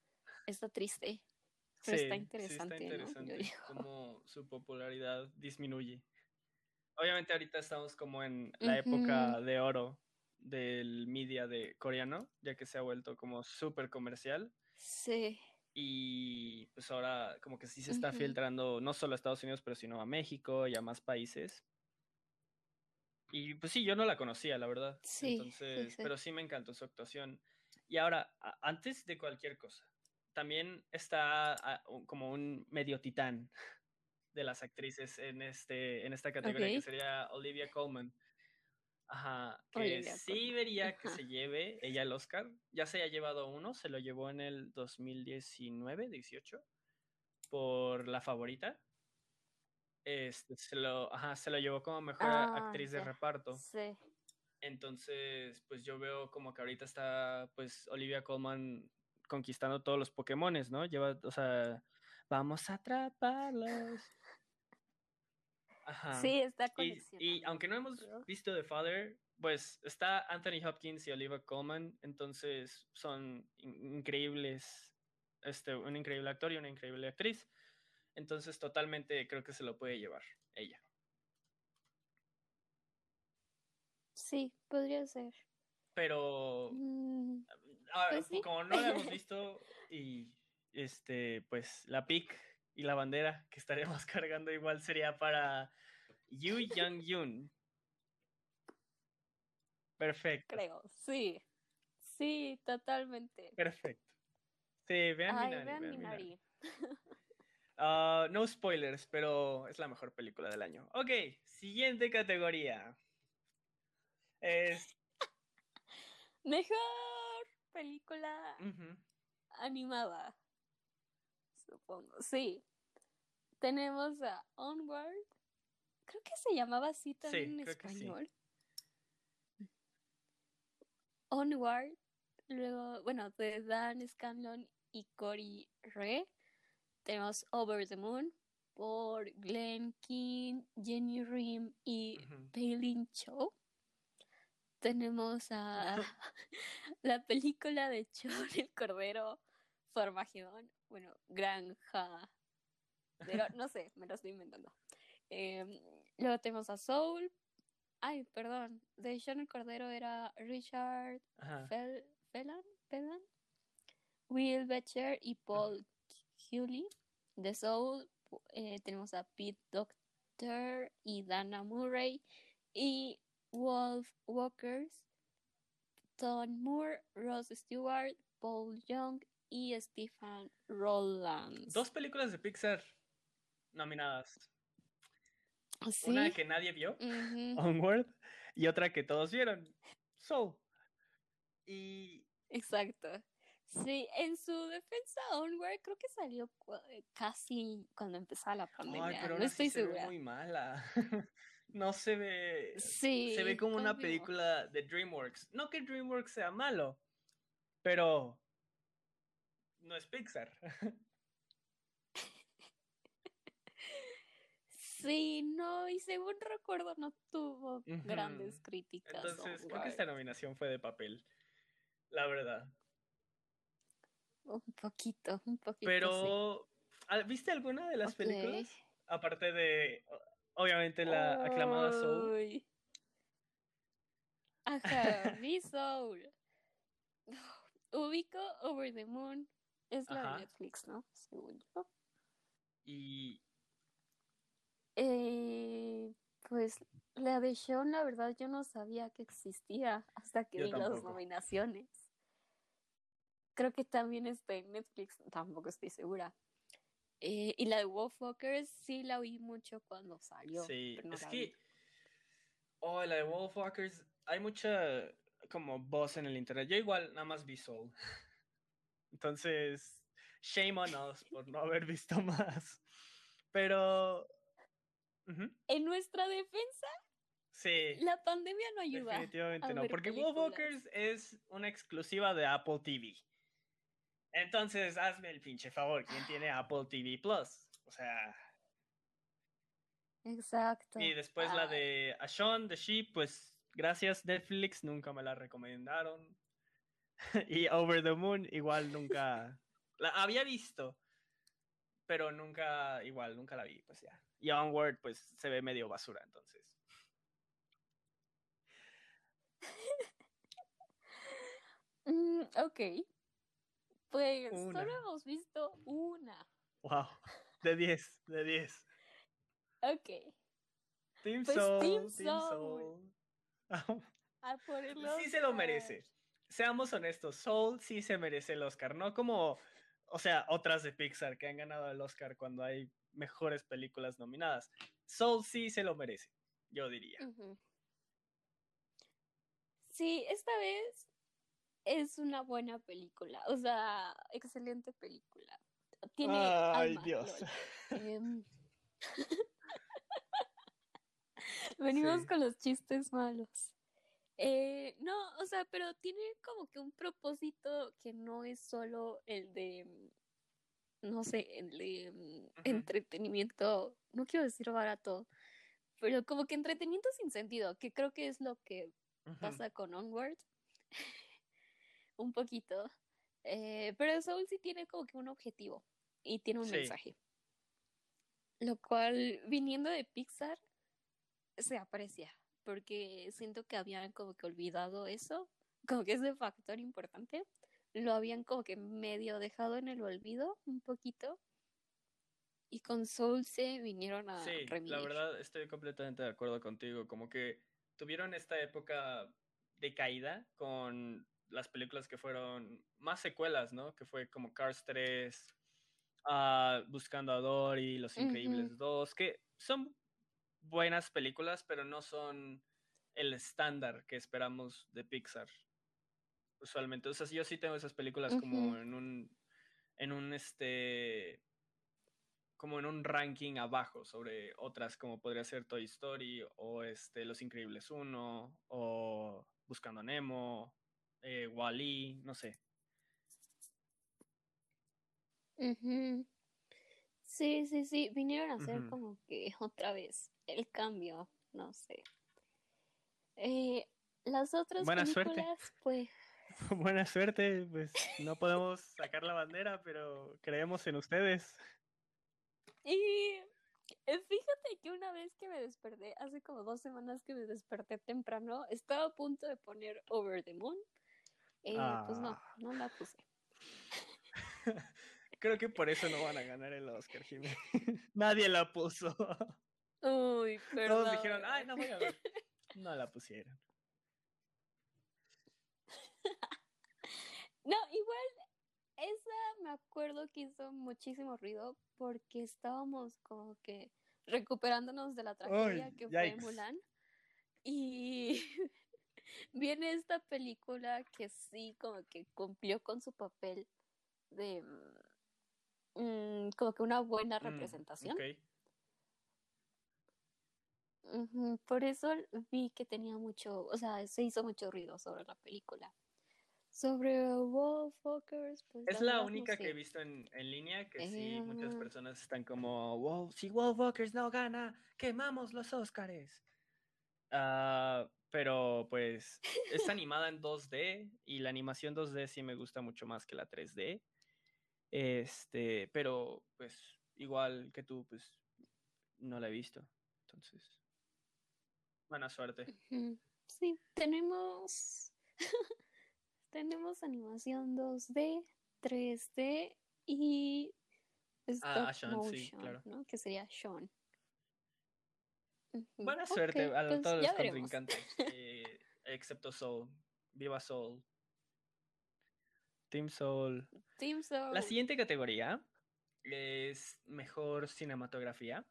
Está triste, pero está Sí, sí interesante, está ¿no? Yo interesante digo. cómo su popularidad disminuye. Obviamente ahorita estamos como en la época de oro del media de coreano, ya que se ha vuelto como súper comercial Sí, y pues ahora como que sí se está filtrando no solo a Estados Unidos, pero sino a México y a más países. Y pues sí, yo no la conocía, la verdad. Sí, Entonces, sí. pero sí me encantó su actuación. Y ahora, antes de cualquier cosa, también está ah, como un medio titán de las actrices en este en esta categoría que sería Olivia Colman. Ajá, que Olivia sí vería que se lleve ella el Oscar. Ya se ha llevado uno, se lo llevó en el 2019, 18, por La Favorita. Este, se lo, ajá, se lo llevó como mejor Ah, actriz de reparto. Sí, Entonces, pues yo veo como que ahorita está, pues, Olivia Colman conquistando todos los Pokémones, ¿no? Lleva, o sea, vamos a atraparlos. Ajá. sí, está Y, y coleccionando. aunque no hemos creo. visto The Father, pues está Anthony Hopkins y Olivia Colman, entonces son in- increíbles, este, un increíble actor y una increíble actriz. Entonces, totalmente creo que se lo puede llevar ella. Sí, podría ser. Pero Mm, Ah, Pues sí. como no la hemos visto y este pues la pic y la bandera que estaremos cargando igual sería para Yu Young Yun. Perfecto, creo, sí. Sí, totalmente. perfecto. Sí, vean Ay, Minari, vean vean Minari. Minari. Ah, no spoilers, pero es la mejor película del año. Ok, siguiente categoría. Es Mejor película animada. Supongo. Sí. Tenemos a Onward. Creo que se llamaba así también en sí. español. Onward. Luego, bueno, de Dan Scanlon y Cory Re. Tenemos Over the Moon por Glenn King, Jenny Rim y ujú. Palin Cho. Tenemos a la película de Chon el Cordero Formagedón. Bueno, Granja. Pero no sé, me lo estoy inventando. Em, luego tenemos a Soul. Ay, perdón. De Sean el Cordero era Richard. Fel Felan, Felan, Will Betcher y Paul Hewley. De Soul eh, tenemos a Pete Doctor y Dana Murray. Y Wolf Walkers, Tom Moore, Ross Stewart, Paul Young y Stephen Rollins. Dos películas de Pixar nominadas. ¿Sí? Una que nadie vio, Onward, y otra que todos vieron, Soul. Y Exacto. Sí, en su defensa, Onward creo que salió casi cuando empezaba la Ay, pandemia. pero no estoy se ve segura. muy mala. no se ve. Sí, se ve como una película de DreamWorks. No que DreamWorks sea malo, pero no es Pixar. Sí, no, y según recuerdo no tuvo grandes críticas. Entonces, creo que esta nominación fue de papel. La verdad. Un poquito, un poquito. Pero, ¿ah, ¿viste alguna de las películas? Aparte de, obviamente, la aclamada Soul. Ajá, vi Soul. Ubico Over the Moon. Es la Ajá. de Netflix, ¿no? Según yo. Y Eh, pues la de Sean, la verdad, yo no sabía que existía hasta que Yo vi las nominaciones. Creo que también está en Netflix, tampoco estoy segura. Eh, y la de Wolfwalkers sí la oí mucho cuando salió. sí, pero no es la que vi. Oh, la de Wolfwalkers. Hay mucha como voz en el internet. Yo igual nada más vi Soul. Entonces, shame on us por no haber visto más. Pero. ujú, En nuestra defensa, Sí. la pandemia no ayuda. Definitivamente no, porque. Wolfwalkers es una exclusiva de Apple TV. Entonces, hazme el pinche favor, ¿quién tiene Apple TV Plus? O sea, Exacto. y después la Ay, de A Shaun the Sheep, pues gracias Netflix, nunca me la recomendaron. y Over the Moon, igual nunca la había visto, pero nunca, igual, nunca la vi, pues ya. Y Onward, pues se ve medio basura, entonces. mm, ok. Pues Una. solo hemos visto una. Wow, de 10, de 10. Ok. Team Pues Soul, Team Team Soul. Soul. A por el sí se lo merece. Seamos honestos, Soul sí se merece el Oscar, no como, o sea, otras de Pixar que han ganado el Oscar cuando hay mejores películas nominadas. Soul sí se lo merece, yo diría. Sí, esta vez es una buena película. O sea, excelente película. Tiene Ay, alma, Dios. Em, Venimos Sí. con los chistes malos. Eh, no, o sea, pero tiene como que un propósito que no es solo el de, mm, no sé, el de mm, entretenimiento, no quiero decir barato, pero como que entretenimiento sin sentido, que creo que es lo que pasa con Onward. un poquito. Eh, pero Soul sí tiene como que un objetivo y tiene un Sí. mensaje. Lo cual, viniendo de Pixar, se aprecia, porque siento que habían como que olvidado eso, como que ese factor importante, lo habían como que medio dejado en el olvido un poquito. Y con Soul se vinieron a Sí, la verdad estoy completamente de acuerdo contigo. Como que tuvieron esta época de caída con las películas que fueron más secuelas, ¿no? Que fue como Cars 3, ah, Buscando a Dory, Los. Increíbles 2, que son buenas películas, pero no son el estándar que esperamos de Pixar. Usualmente. O sea, yo sí tengo esas películas como en un, en un este, como en un ranking abajo sobre otras como podría ser Toy Story o este Los Increíbles 1 o Buscando a Nemo, eh, Wally, no sé. Sí, sí, sí, vinieron a Ujú. como que otra vez el cambio, no sé. Eh, las otras Buena suerte. películas, pues, Buena suerte, pues no podemos sacar la bandera, pero creemos en ustedes. y eh, fíjate que una vez que me desperté, hace como dos semanas que me desperté temprano, estaba a punto de poner Over the Moon. Eh, Pues no, Ah. no la puse. Creo que por eso no van a ganar el Oscar, Jimmy. Nadie la puso. Uy, perdón. Todos dijeron, ay, no voy a ver. No la pusieron. No, igual, esa me acuerdo que hizo muchísimo ruido porque estábamos como que recuperándonos de la tragedia que fue yikes. Mulan. Y viene esta película que sí, como que cumplió con su papel de mm, mm, como que una buena Mm, representación. Ujú, Por eso vi que tenía mucho, o sea, se hizo mucho ruido sobre la película. Sobre Wolfwalkers, pues Es la no única que he visto en, en línea que sí, muchas Eh. personas están como, wow, si Wolfwalkers no gana, quemamos los Oscars. Ah, pero pues es animada en 2D y la animación 2D sí me gusta mucho más que la 3D. Este, pero pues igual que tú, pues no la he visto. Entonces, buena suerte. Sí, tenemos tenemos animación 2D, 3D y Ah, stop Sean, sí, motion, claro. ¿no? Que sería Sean. Buena suerte a pues todos los veremos. contrincantes, eh, excepto Soul. Viva Soul. Team Soul. Team Soul. La siguiente categoría es mejor cinematografía.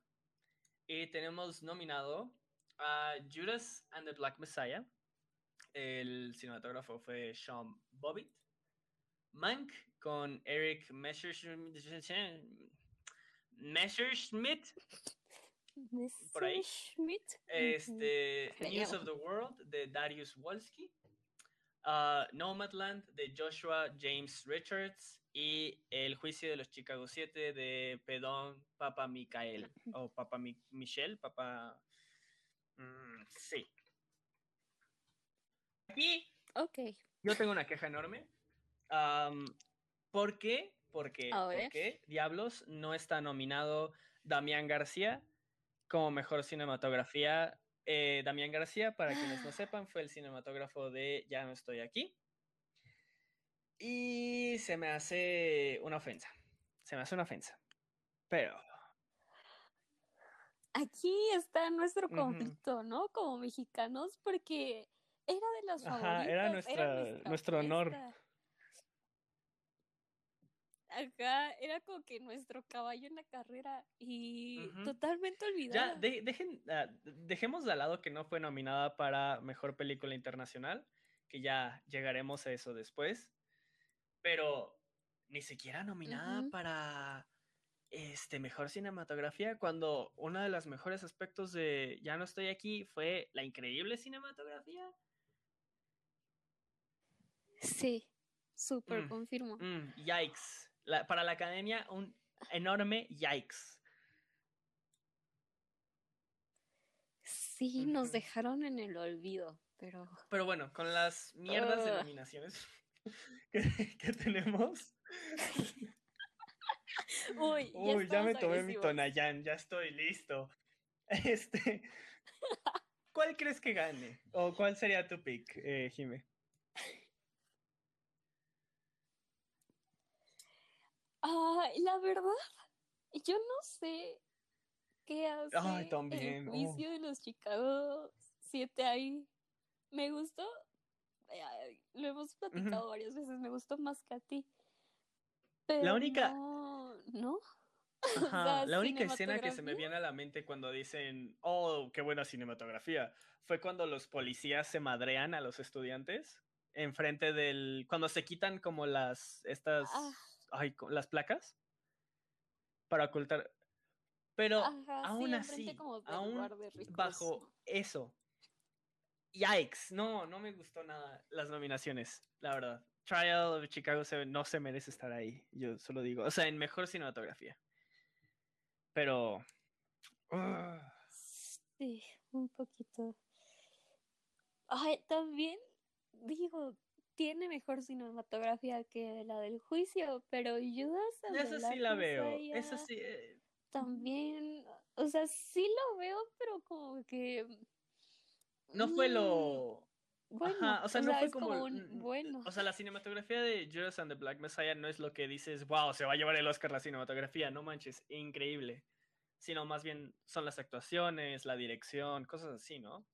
Y tenemos nominado Uh, Judas and the Black Messiah. El cinematógrafo fue Sean Bobbitt. Mank con Eric Messerschmitt. Por ahí. Este, News of the World de Darius Wolski. Uh, Nomadland de Joshua James Richards y El juicio de los Chicago 7 de Pedón Papa Micael o Papa Mi Michelle, Papa mm, sí. Aquí okay. yo tengo una queja enorme. Um, ¿Por qué? Porque, porque Diablos no está nominado Damián García como mejor cinematografía eh, Damián García, para quienes no sepan, fue el cinematógrafo de Ya no estoy aquí. Y se me hace una ofensa. Se me hace una ofensa. Pero... Aquí está nuestro conflicto, ¿no? Como mexicanos, porque era de las favoritas. Era, nuestro honor. Acá era como que nuestro caballo en la carrera y totalmente olvidado. Ya, dejen, ah, dejemos de lado que no fue nominada para Mejor Película Internacional, que ya llegaremos a eso después, pero ni siquiera nominada para este Mejor Cinematografía, cuando uno de los mejores aspectos de Ya no estoy aquí fue la increíble cinematografía. Sí, súper mm, confirmo. Mm, yikes para la academia, un enorme yikes. Sí, nos dejaron en el olvido, pero. Pero bueno, con las mierdas de nominaciones que, tenemos. Uy, ya, ya me tomé mi Tonayán, ya estoy listo. Este. ¿Cuál crees que gane? ¿O cuál sería tu pick, eh, Jime? Ay, la verdad, yo no sé qué hace Ay, también. el juicio de los Chicago 7 ahí. Me gustó, lo hemos platicado varias veces, me gustó más que a ti. Pero la única... No, la única escena que se me viene a la mente cuando dicen, oh, qué buena cinematografía, fue cuando los policías se madrean a los estudiantes enfrente del, cuando se quitan como las, estas... Ah ay, las placas para ocultar. Pero aún así, aún bajo eso, yikes, no, no me gustó nada las nominaciones, la verdad. Trial of Chicago 7 no se merece estar ahí, yo solo digo, o sea, en mejor cinematografía. Pero... Sí, un poquito. Ay, también digo, tiene mejor cinematografía que la del juicio, pero Judas Esa sí la veo. Esa sí. Eh, también, o sea, sí lo veo, pero como que. No fue lo. Bueno, o sea, no fue como. bueno. O sea, la cinematografía de Judas and the Black Messiah no es lo que dices, wow, se va a llevar el Oscar la cinematografía, no manches, increíble. Sino más bien son las actuaciones, la dirección, cosas así, ¿no?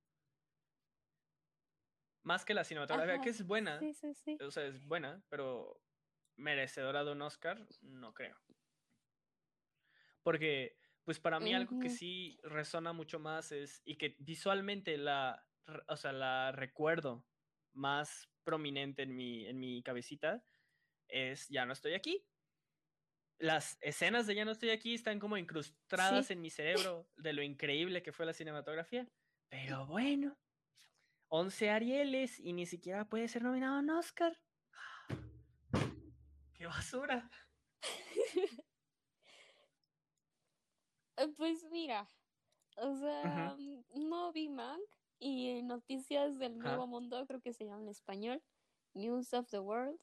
Más que la cinematografía, que es buena. Sí, sí, sí. O sea, es buena, pero merecedora de un Oscar, no creo. Porque, pues para mí algo que sí resona mucho más es, y que visualmente la, o sea, la recuerdo más prominente en mi, en mi cabecita, es Ya no estoy aquí. Las escenas de Ya no estoy aquí están como incrustadas en mi cerebro de lo increíble que fue la cinematografía. Pero bueno, 11 Arieles y ni siquiera puede ser nominado a un Oscar. ¡Qué basura! Pues mira, o sea, no vi Mank y Noticias del Nuevo Mundo, creo que se llama en español, News of the World.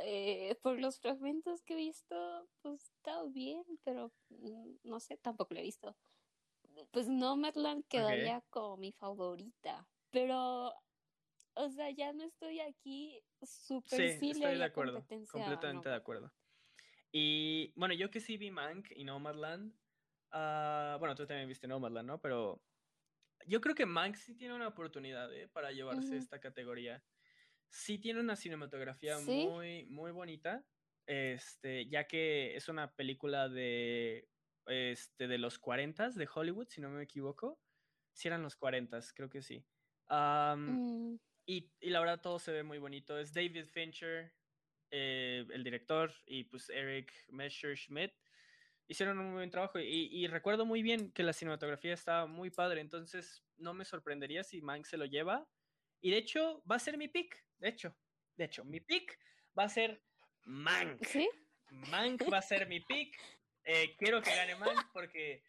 Eh, por los fragmentos que he visto, pues está bien, pero mm, no sé, tampoco lo he visto. Pues Nomadland quedaría como mi favorita, pero, o sea, ya no estoy aquí súper sí, estoy de acuerdo, completamente de acuerdo. Y bueno, yo que sí vi Mank y Nomadland, uh, bueno, tú también viste Nomadland, ¿no? Pero yo creo que Mank sí tiene una oportunidad ¿eh? para llevarse esta categoría. Sí tiene una cinematografía muy, muy bonita, este, ya que es una película de, este, de los 40 de Hollywood, si no me equivoco Sí eran los 40, creo que sí. Um, Mm, y, y la verdad todo se ve muy bonito. Es David Fincher, eh, el director, y pues Eric Messerschmidt. Hicieron un muy buen trabajo y, y recuerdo muy bien que la cinematografía estaba muy padre, entonces no me sorprendería si Mank se lo lleva. Y de hecho va a ser mi pick, de hecho, de hecho, mi pick va a ser Mank. ¿Sí? Mank va a ser mi pick. Eh, quiero que gane Mank porque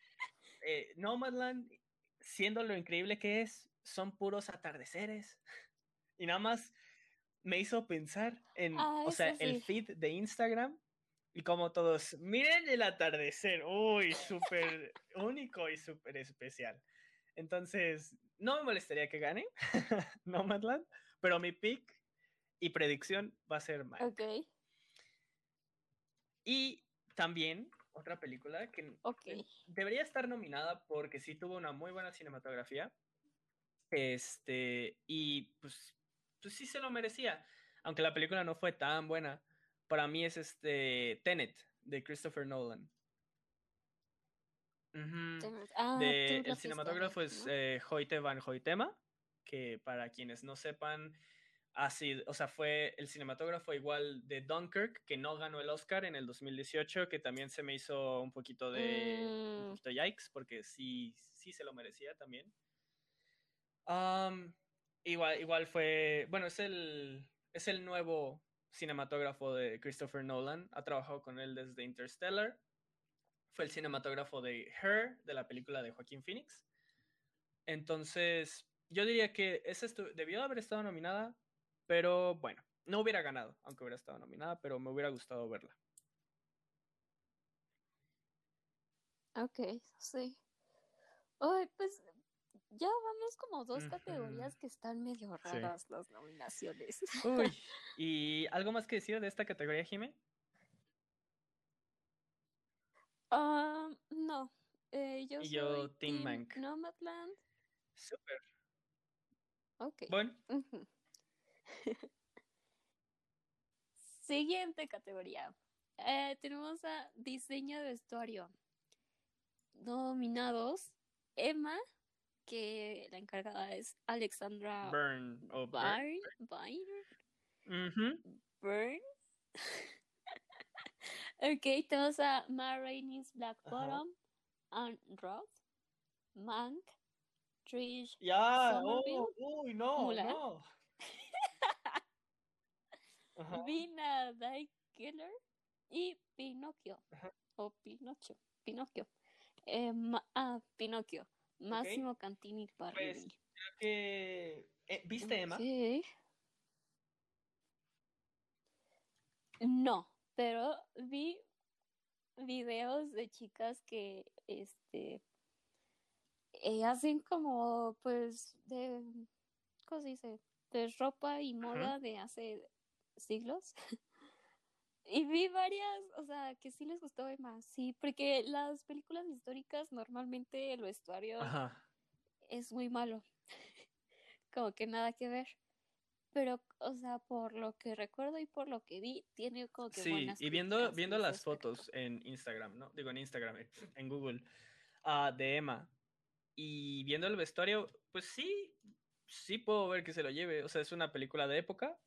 eh, Nomadland, siendo lo increíble que es, son puros atardeceres. Y nada más me hizo pensar en, Ah, o sea, el feed de Instagram y como todos, miren el atardecer, uy, súper único y súper especial. Entonces, no me molestaría que gane Nomadland, pero mi pick y predicción va a ser Mank. Ok, Y también otra película que ok. eh, debería estar nominada porque sí tuvo una muy buena cinematografía. Este, y pues, pues sí se lo merecía. Aunque la película no fue tan buena. Para mí es este Tenet de Christopher Nolan. Ah, De- el cinematógrafo es ¿no? eh, Hoyte van Hoytema, que para quienes no sepan, sido, o sea, fue el cinematógrafo igual de Dunkirk, que no ganó el Oscar en el 2018, que también se me hizo un poquito de un Mm. poquito yikes, porque sí, sí se lo merecía también. Am, igual, igual fue, bueno, es el, es el nuevo cinematógrafo de Christopher Nolan, ha trabajado con él desde Interstellar, fue el cinematógrafo de Her, de la película de Joaquín Phoenix. Entonces, yo diría que esa debió haber estado nominada, pero bueno, no hubiera ganado, aunque hubiera estado nominada, pero me hubiera gustado verla. Ok, sí. Ay, pues ya vamos como dos categorías que están medio Sí. raras las nominaciones. Uy, ¿y algo más que decir de esta categoría, Jime? Ah, no, eh, yo Y soy yo, Team. Nomadland. Súper. Ok. Bueno. Siguiente categoría. Eh, tenemos a diseño de vestuario. Nominados Emma, que la encargada es Alexandra Burn. o Burn. Byrne. Byrne. Burn. ok, tenemos a Ma Rainey's Black. Bottom, Anne Roth, Mank, Trish Ya, Somerville, oh, uy, no, Mulan. no. Vina Killer y Pinocchio. O Pinocho. Pinocchio. Eh, ma- ah, Pinocchio. Máximo Cantini Parrilli. Creo que... eh, ¿Viste, Emma? Ok. No, pero vi videos de chicas que este eh, hacen como pues de ¿cómo se dice? de ropa y moda de hace siglos. Y vi varias, o sea, que sí les gustó más, sí, porque las películas históricas normalmente el vestuario Ajá. es muy malo, como que nada que ver. Pero, o sea, por lo que recuerdo y por lo que vi, tiene como que Sí, buenas y viendo, viendo las aspecto. fotos en Instagram, ¿no? Digo, en Instagram, eh, en Google, ah, de Emma, y viendo el vestuario, pues sí, sí puedo ver que se lo lleve. O sea, es una película de época,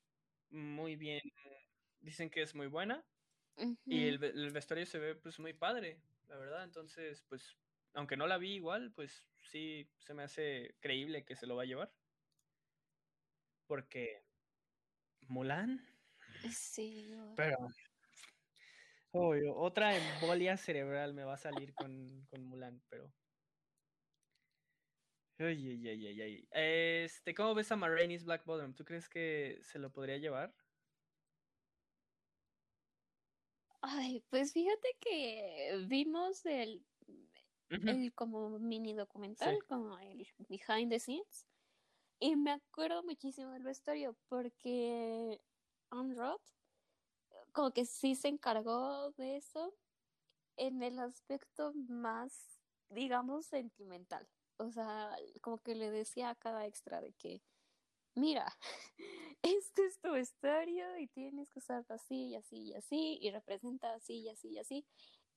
muy bien, dicen que es muy buena, y el, vestuario se ve pues muy padre, la verdad. Entonces, pues, aunque no la vi igual, pues sí se me hace creíble que se lo va a llevar. Porque Mulan, Sí, pero otra embolia cerebral me va a salir con, con Mulan, pero. Ay, ay, ay, ay, ay. Este, ¿cómo ves a Ma Rainey's Black Bottom? ¿Tú crees que se lo podría llevar? Ay, pues fíjate que vimos el, el como mini documental, Sí. como el behind the scenes, y me acuerdo muchísimo del vestuario porque Roth como que sí se encargó de eso en el aspecto más, digamos, sentimental. O sea, como que le decía a cada extra de que, mira, este es tu vestuario y tienes que usarlo así y así y así y representa así y así y así.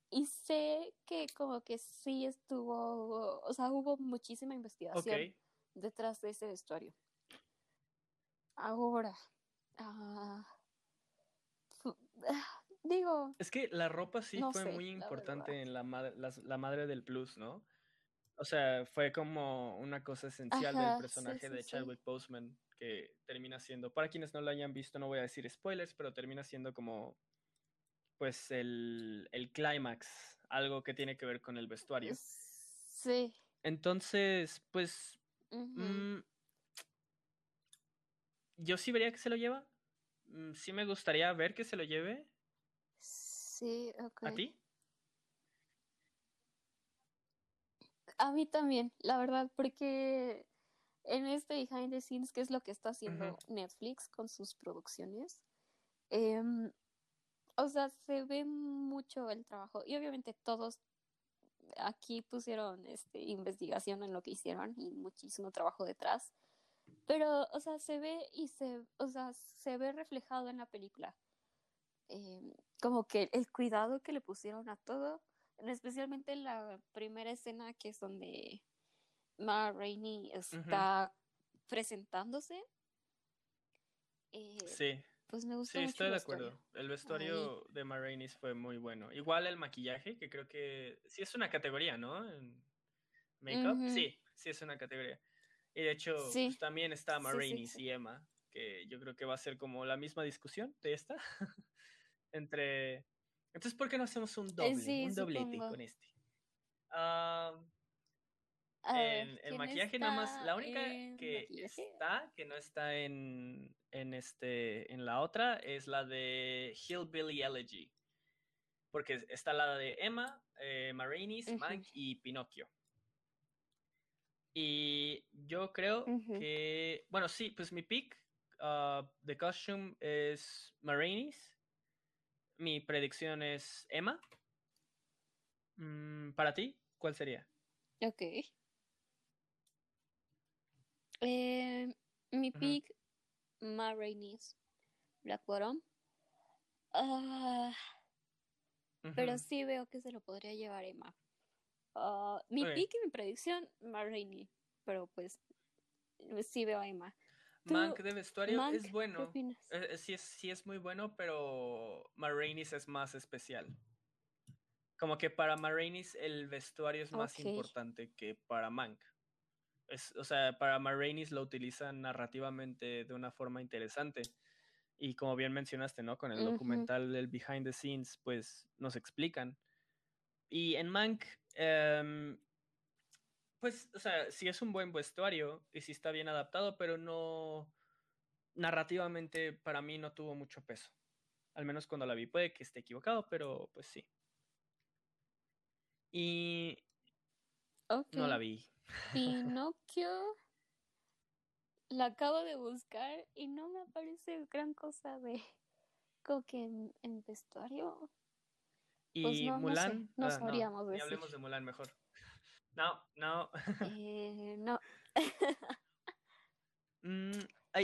y sé que como que sí estuvo, o sea, hubo muchísima investigación detrás de ese vestuario. Ahora, ah, digo... Es que la ropa sí fue muy importante en la, la, madre del plus, ¿no? O sea, fue como una cosa esencial del personaje de Chadwick Boseman que termina siendo, para quienes no lo hayan visto, no voy a decir spoilers, pero termina siendo como, pues, el, el clímax, algo que tiene que ver con el vestuario. Sí. Entonces, pues, mm, yo sí vería que se lo lleva. Mm, sí me gustaría ver que se lo lleve. Sí, ok. ¿A ti? A mí también, la verdad, porque en este behind the scenes, que es lo que está haciendo Netflix con sus producciones, em, o sea, se ve mucho el trabajo. Y obviamente todos aquí pusieron este, investigación en lo que hicieron y muchísimo trabajo detrás, pero, o sea, se ve y se, o sea, se ve reflejado en la película. Em, como que el cuidado que le pusieron a todo especialmente en la primera escena que es donde Ma Rainey está presentándose. Eh, sí. Pues me gustó. Sí, estoy de acuerdo. El vestuario de Ma Rainey fue muy bueno. Igual el maquillaje, que creo que sí es una categoría, ¿no? En make Sí, sí es una categoría. Y de hecho, pues, también está Ma Rainey y Emma, que yo creo que va a ser como la misma discusión de esta. Entre entonces, ¿por qué no hacemos un doble? un doblete con este. En el maquillaje nada más, la única que está, que no está en, en, este, en la otra, es la de Hillbilly Elegy. Porque está la de Emma, eh, Marainis, Mank y Pinocchio. Y yo creo que, bueno, sí, pues mi pick uh, de costume es Marainis mi predicción es Emma. Mm, Para ti, ¿cuál sería? Ok. Eh, mi pick, Ma Rainey's Black Bottom. Ah, pero sí veo que se lo podría llevar Emma. Ah, mi pick y mi predicción, Ma Rainey. Pero pues sí veo a Emma. Mank de vestuario es bueno. Eh, eh, sí, es, sí es muy bueno, pero Marainis es más especial. Como que para Marainis el vestuario es más importante que para Mank. Es, o sea, para Marainis lo utilizan narrativamente de una forma interesante. Y como bien mencionaste, ¿no? Con el documental del Behind the Scenes, pues nos explican. Y en Mank, em, pues, o sea, sí es un buen vestuario y sí está bien adaptado, pero no. Narrativamente, para mí no tuvo mucho peso. Al menos cuando la vi. Puede que esté equivocado, pero pues sí. Y. No la vi. Pinocchio. la acabo de buscar y no me aparece gran cosa de. Como que en, vestuario. Y pues no, Mulan. No, sé, no sabríamos decir. hablemos de Mulan mejor. No, no. Eh, no. Mm,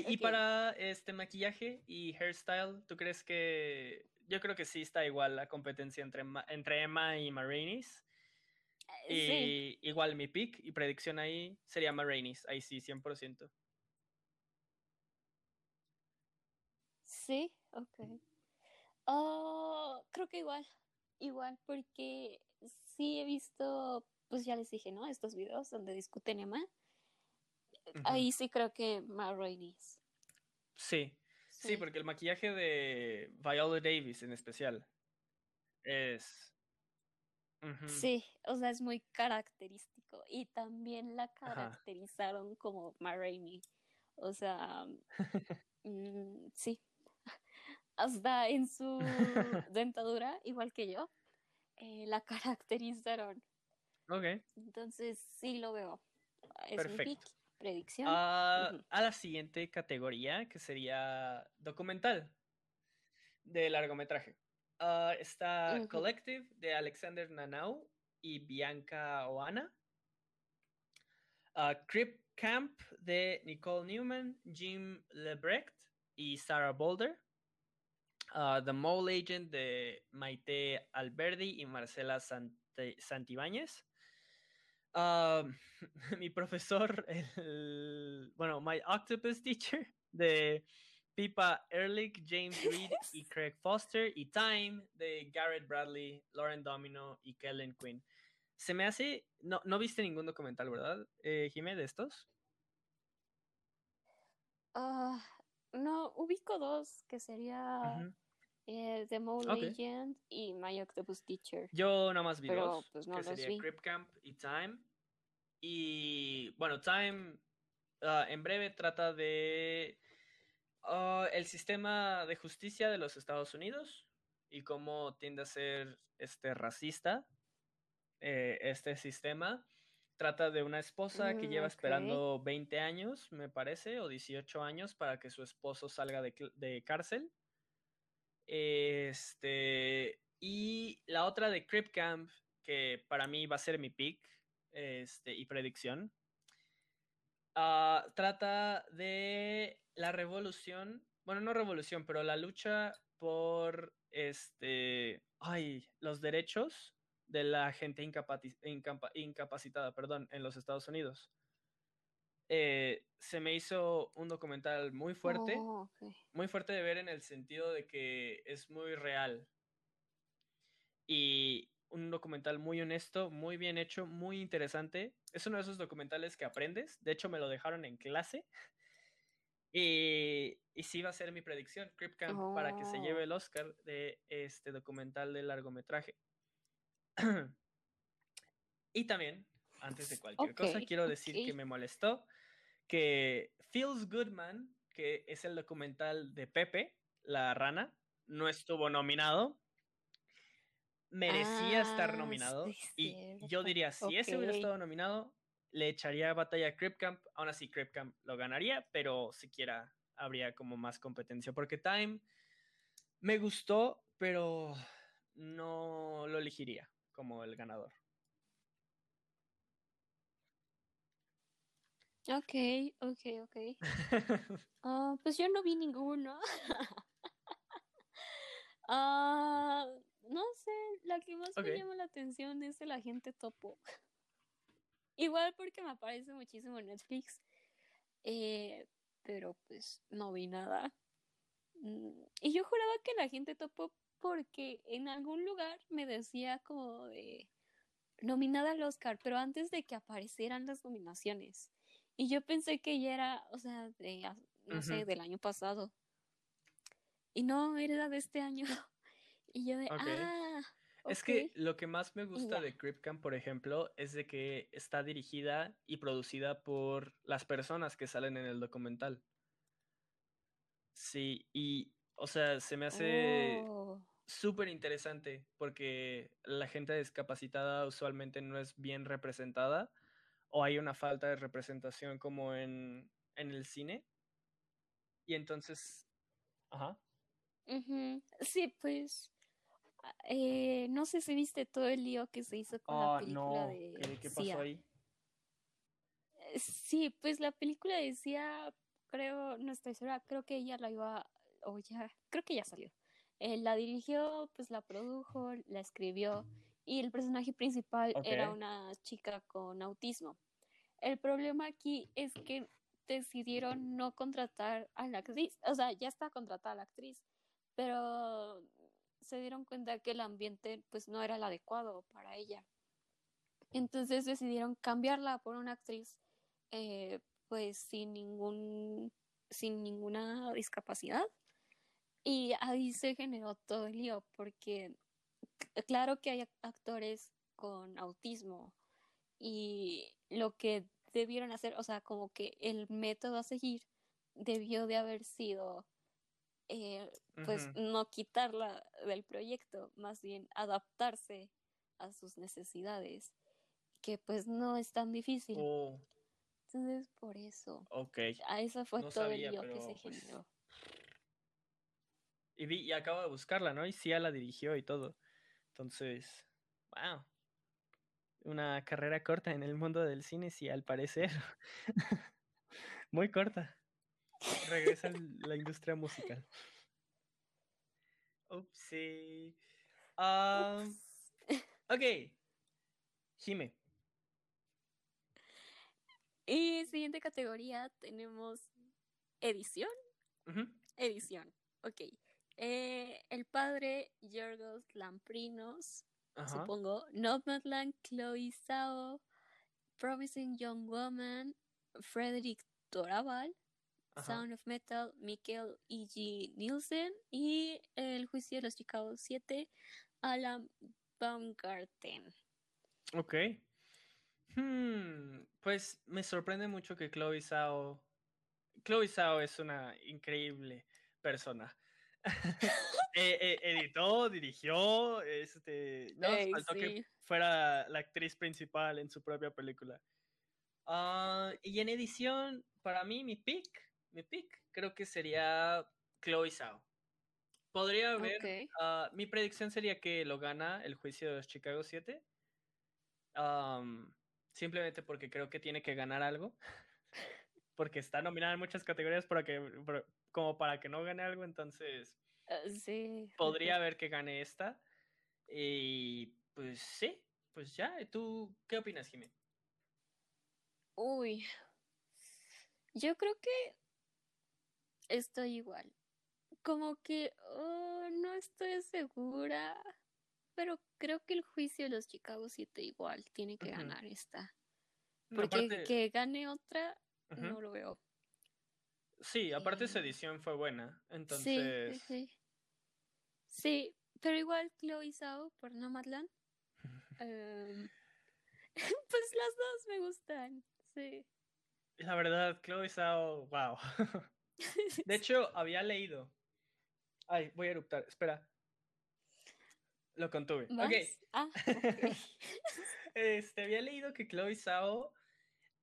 y para este maquillaje y hairstyle, ¿tú crees que yo creo que sí está igual la competencia entre, entre Emma y Marainis? Eh, y igual mi pick y predicción ahí sería Marainis, ahí sí, 100%. Sí, ok. Oh, creo que igual, igual, porque sí he visto pues ya les dije, ¿no? Estos videos donde discuten Emma. Ahí sí creo que Ma Sí. sí, porque el maquillaje de Viola Davis en especial es... Sí, o sea, es muy característico. Y también la caracterizaron como Ma O sea, mm, sí. Hasta en su dentadura, igual que yo, eh, la caracterizaron. Ok. Entonces sí lo veo. Es Perfecto. predicción. Ah, a la siguiente categoría, que sería documental de largometraje. Ah, está Collective de Alexander Nanau y Bianca Oana. Uh, Crip Camp de Nicole Newman, Jim Lebrecht y Sarah Boulder. ah, The Mole Agent de Maite Alberdi y Marcela Santibáñez. Ah, mi profesor, el, bueno, My Octopus Teacher de Pipa Ehrlich, James Reed y Craig Foster. Y Time de Garrett Bradley, Lauren Domino y Kellen Quinn. Se me hace. No, no viste ningún documental, ¿verdad, eh, Jimé, de estos? Ah, no, ubico dos, que sería eh, The Mole Legend y My Octopus Teacher. Yo nada más vi dos, pues, que sería Crip Camp y Time. Y bueno, Time ah, en breve trata de ah, el sistema de justicia de los Estados Unidos y cómo tiende a ser este racista eh, este sistema. Trata de una esposa que lleva mm, esperando 20 años, me parece, o 18 años para que su esposo salga de, cárcel. Este, y la otra de Crip Camp, que para mí va a ser mi pick este, y predicción, ah, trata de la revolución, bueno, no revolución, pero la lucha por este, ay, los derechos de la gente incapacitada perdón, en los Estados Unidos. Eh, se me hizo un documental muy fuerte, oh, muy fuerte de ver en el sentido de que es muy real. Y un documental muy honesto, muy bien hecho, muy interesante. Es uno de esos documentales que aprendes. De hecho, me lo dejaron en clase. Y, y sí va a ser mi predicción, Crip Camp, para que se lleve oh. el Oscar de este documental de largometraje. y también, antes de cualquier cosa, quiero decir que me molestó que Feels Goodman, que es el documental de Pepe, la rana, no estuvo nominado. Merecía estar ah, nominado. y yo diría, si ese hubiera estado nominado, le echaría batalla a Crip Camp. Aún así, Crip Camp lo ganaría, pero siquiera habría como más competencia. Porque Time me gustó, pero no lo elegiría como el ganador. Ok, ok, ok. Ah, pues yo no vi ninguno. Ah, no sé, la que más me llama la atención es el agente topo. Igual porque me aparece muchísimo en Netflix. Eh, pero pues no vi nada. Mm, y yo juraba que el agente topo porque en algún lugar me decía como de nominada al Oscar, pero antes de que aparecieran las nominaciones. Y yo pensé que ya era, o sea, de, no sé, del año pasado. Y no, era de este año. Y yo de, ah. Es que lo que más me gusta de Camp, por ejemplo, es de que está dirigida y producida por las personas que salen en el documental. Sí, y, o sea, se me hace oh súper interesante porque la gente discapacitada usualmente no es bien representada o hay una falta de representación como en, el cine. Y entonces, ajá. Sí, pues eh, no sé si viste todo el lío que se hizo con la ah, película de ¿Qué, pasó ahí? Eh, sí, pues la película decía, creo, no estoy segura, creo que ella la iba, o ya, creo que ya salió. Él la dirigió, pues la produjo, la escribió y el personaje principal era una chica con autismo. El problema aquí es que decidieron no contratar a la actriz, o sea, ya está contratada la actriz, pero se dieron cuenta que el ambiente pues no era el adecuado para ella. Entonces decidieron cambiarla por una actriz eh, pues sin ningún sin ninguna discapacidad y ahí se generó todo el lío, porque claro que hay actores con autismo y lo que debieron hacer, o sea, como que el método a seguir debió de haber sido, eh, pues, no quitarla del proyecto, más bien adaptarse a sus necesidades, que pues no es tan difícil. Oh. Entonces, por eso. Ok. A eso fue todo el lío que se pues generó. Y, vi, y acabo de buscarla, ¿no? Y sí, la dirigió y todo. Entonces, wow. Una carrera corta en el mundo del cine, sí, al parecer. Muy corta. Regresa a la industria musical. Upsi. Um, ok. Jime. Y siguiente categoría tenemos edición. Edición. Ok. Eh, el padre Yorgos Lamprinos, supongo. Nomadland, Chloe Zhao, Promising Young Woman, Frederick Doraval, Sound of Metal, Michael E.G. Nielsen y El Juicio de los Chicago 7, Alan Baumgarten. Ok. Hmm, pues me sorprende mucho que Chloe Zhao. Chloe Zhao es una increíble persona. Eh, eh, editó, dirigió, este, no, faltó que fuera la actriz principal en su propia película. Ah, y en edición, para mí, mi pick, mi pick, creo que sería Chloe Zhao. Podría haber, ah, mi predicción sería que lo gana el juicio de los Chicago 7. simplemente porque creo que tiene que ganar algo. porque está nominada en muchas categorías para que, como para que no gane algo, entonces ah, sí. podría haber que gane esta. Y pues sí, pues ya, ¿tú qué opinas, Jimmy? Uy, yo creo que estoy igual. Como que oh, no estoy segura, pero creo que el juicio de los Chicago 7 igual tiene que ganar esta. Porque que gane otra, no lo veo. Sí, aparte esa edición fue buena, entonces... Sí, sí, sí. pero igual Chloe Zhao por Nomadland. Em, pues las dos me gustan, sí. La verdad, Chloe Zhao, wow. De hecho, había leído. Ay, voy a eruptar, espera. Lo contuve. Ok. Ah, este, había leído que Chloe Zhao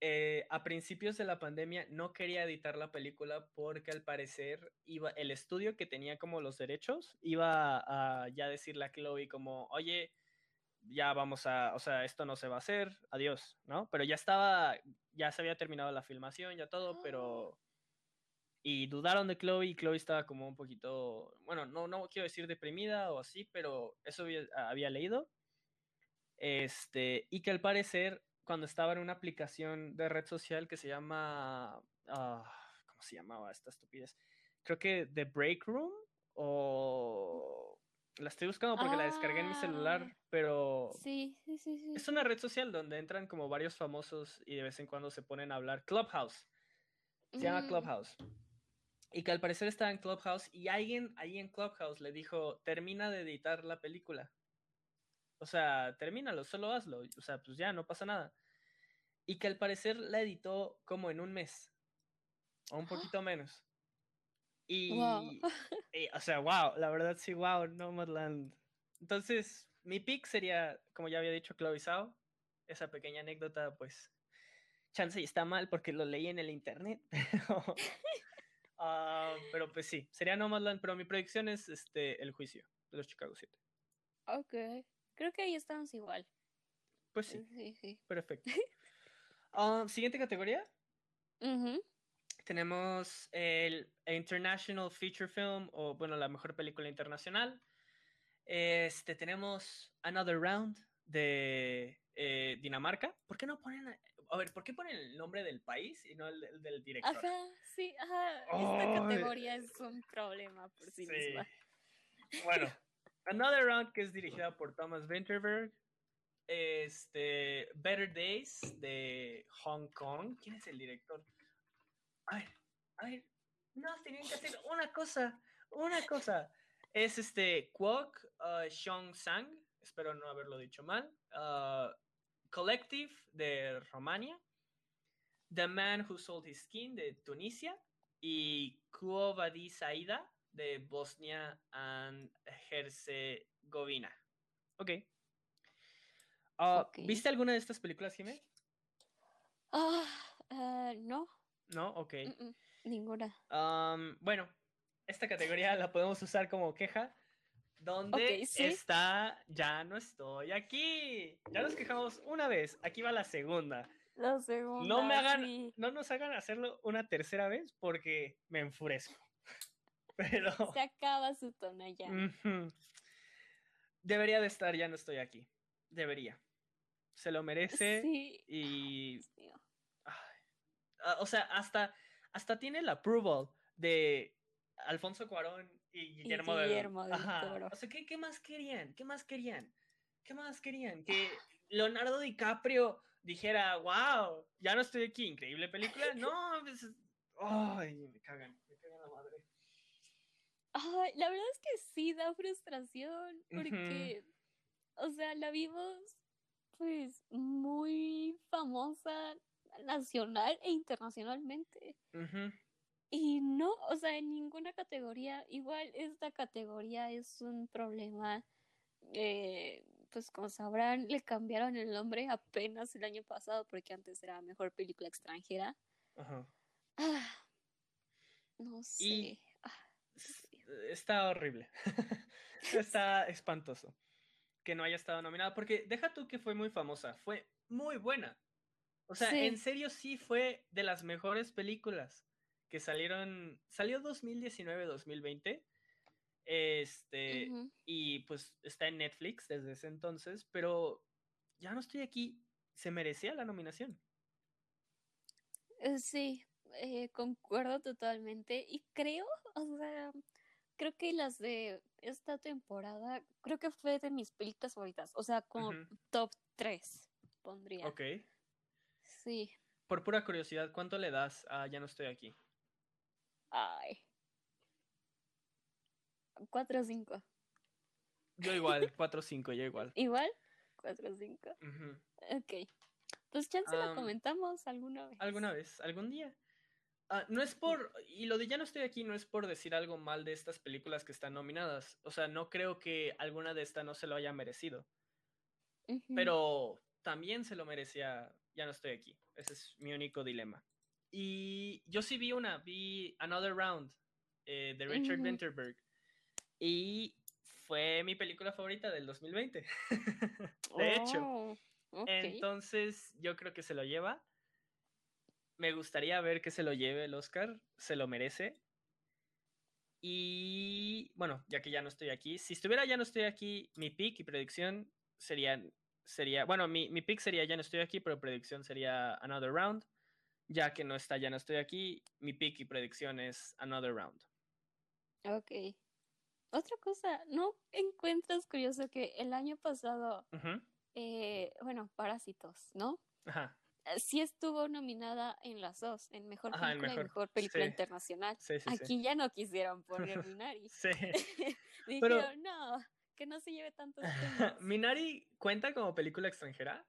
eh, a principios de la pandemia no quería editar la película porque al parecer iba el estudio que tenía como los derechos iba a ya decirle a Chloe como, oye, ya vamos a, o sea, esto no se va a hacer, adiós, ¿no? Pero ya estaba, ya se había terminado la filmación, ya todo, pero... Ah. Y dudaron de Chloe y Chloe estaba como un poquito, bueno, no, no quiero decir deprimida o así, pero eso había, había leído. Este, y que al parecer cuando estaba en una aplicación de red social que se llama, ah, ¿cómo se llamaba esta estupidez? Creo que The Break Room o... La estoy buscando porque la descargué en mi celular, ah, pero... Sí, sí, sí, sí. Es una red social donde entran como varios famosos y de vez en cuando se ponen a hablar. Clubhouse. Se llama mm. Clubhouse. Y que al parecer estaba en Clubhouse y alguien ahí en Clubhouse le dijo, termina de editar la película. O sea, termínalo, solo hazlo. O sea, pues ya, no pasa nada. Y que al parecer la editó como en un mes. O un poquito menos. Y, o sea, wow, la verdad sí, wow, Nomadland. Entonces, mi pick sería, como ya había dicho, Chloe Zhao. Esa pequeña anécdota, pues, chance y está mal porque lo leí en el internet. Ah, pero pues sí, sería Nomadland, pero mi predicción es este, el juicio de los Chicago 7. Ok. Creo que ahí estamos igual. Pues sí. Sí, sí. Perfecto. Ah, siguiente categoría. Tenemos el International Feature Film, o bueno, la mejor película internacional. Este, tenemos Another Round de eh, Dinamarca. ¿Por qué no ponen, a ver, ¿por qué ponen el nombre del país y no el, del director? Ajá, sí, ajá. Esta categoría es un problema por sí, sí. misma. Bueno, Another Round, que es dirigida por Thomas Winterberg. Este, Better Days de Hong Kong. ¿Quién es el director? A ver, a ver. No, tenían que hacer una cosa. Una cosa. Es este Kwok uh, Xiong Sang. Espero no haberlo dicho mal. Uh, Collective de Romania. The Man Who Sold His Skin de Tunisia. Y Kuovadi Saida de Bosnia and Herzegovina. Ah, ok. ¿Viste alguna de estas películas, Jimé? Ah, eh, no. No, ok. ninguna. bueno, esta categoría la podemos usar como queja. ¿Dónde está? Ya no estoy aquí. Ya nos quejamos una vez. Aquí va la segunda. La segunda. No me hagan, no nos hagan hacerlo una tercera vez porque me enfurezco. pero... Se acaba su tono ya. Debería de estar, ya no estoy aquí. Debería. Se lo merece Sí. y... Ay, ah, O sea, hasta, hasta tiene el approval de Alfonso Cuarón y Guillermo, del- Guillermo del. Toro. O sea, ¿qué, ¿qué más querían? ¿Qué más querían? ¿Qué más querían? Que Leonardo DiCaprio dijera, wow, ya no estoy aquí, increíble película. No, pues, ay, me cagan, me cagan la madre. Ay, la verdad es que sí da frustración, porque, o sea, la vimos, pues, muy famosa nacional e internacionalmente. Ujú, Y no, o sea, en ninguna categoría, igual esta categoría es un problema, eh, pues como sabrán, le cambiaron el nombre apenas el año pasado porque antes era Mejor Película Extranjera. ajá. Ah, no sé. Y- Ah, Está horrible. Está espantoso que no haya estado nominada, porque deja tú que fue muy famosa, fue muy buena. O sea, Sí. en serio sí fue de las mejores películas que salieron, salió 2019-2020. Este, ujú. y pues está en Netflix desde ese entonces, pero ya no estoy aquí, se merecía la nominación. Eh, Sí, eh, concuerdo totalmente y creo, o sea, creo que las de esta temporada, creo que fue de mis películas favoritas, o sea, como top 3 pondría. Ok. Sí, Por pura curiosidad, ¿cuánto le das a Ya no estoy aquí? Ay. 4 o 5. Yo igual, 4-5, yo igual. ¿Igual? 4 o 5. Ujú. Ok. Pues chance la Am, comentamos alguna vez. ¿Alguna vez? ¿Algún día? Ah, no es por, y lo de ya no estoy aquí no es por decir algo mal de estas películas que están nominadas. O sea, no creo que alguna de estas no se lo haya merecido. Pero también se lo merecía, ya no estoy aquí. Ese es mi único dilema. Y yo sí vi una, vi Another Round eh, de Richard Ujú. Winterberg. Y fue mi película favorita del 2020. de hecho. Oh. Entonces, yo creo que se lo lleva. Me gustaría ver que se lo lleve el Oscar. Se lo merece. Y bueno, ya que ya no estoy aquí, si estuviera ya no estoy aquí, mi pick y predicción serían, sería, bueno, mi, mi pick sería ya no estoy aquí, pero predicción sería Another Round. Ya que no está ya no estoy aquí, mi pick y predicción es Another Round. Ok. Otra cosa, ¿no encuentras curioso que el año pasado, eh, bueno, Parásitos, ¿no? Ajá, Eh, Sí estuvo nominada en las dos, en Mejor Ajá, Película mejor, y Mejor Película sí. Internacional. sí, sí, Aquí ya no quisieron poner Minari. sí. Dijeron, Pero- no, que no se lleve tantos. ¿Minari cuenta como película extranjera?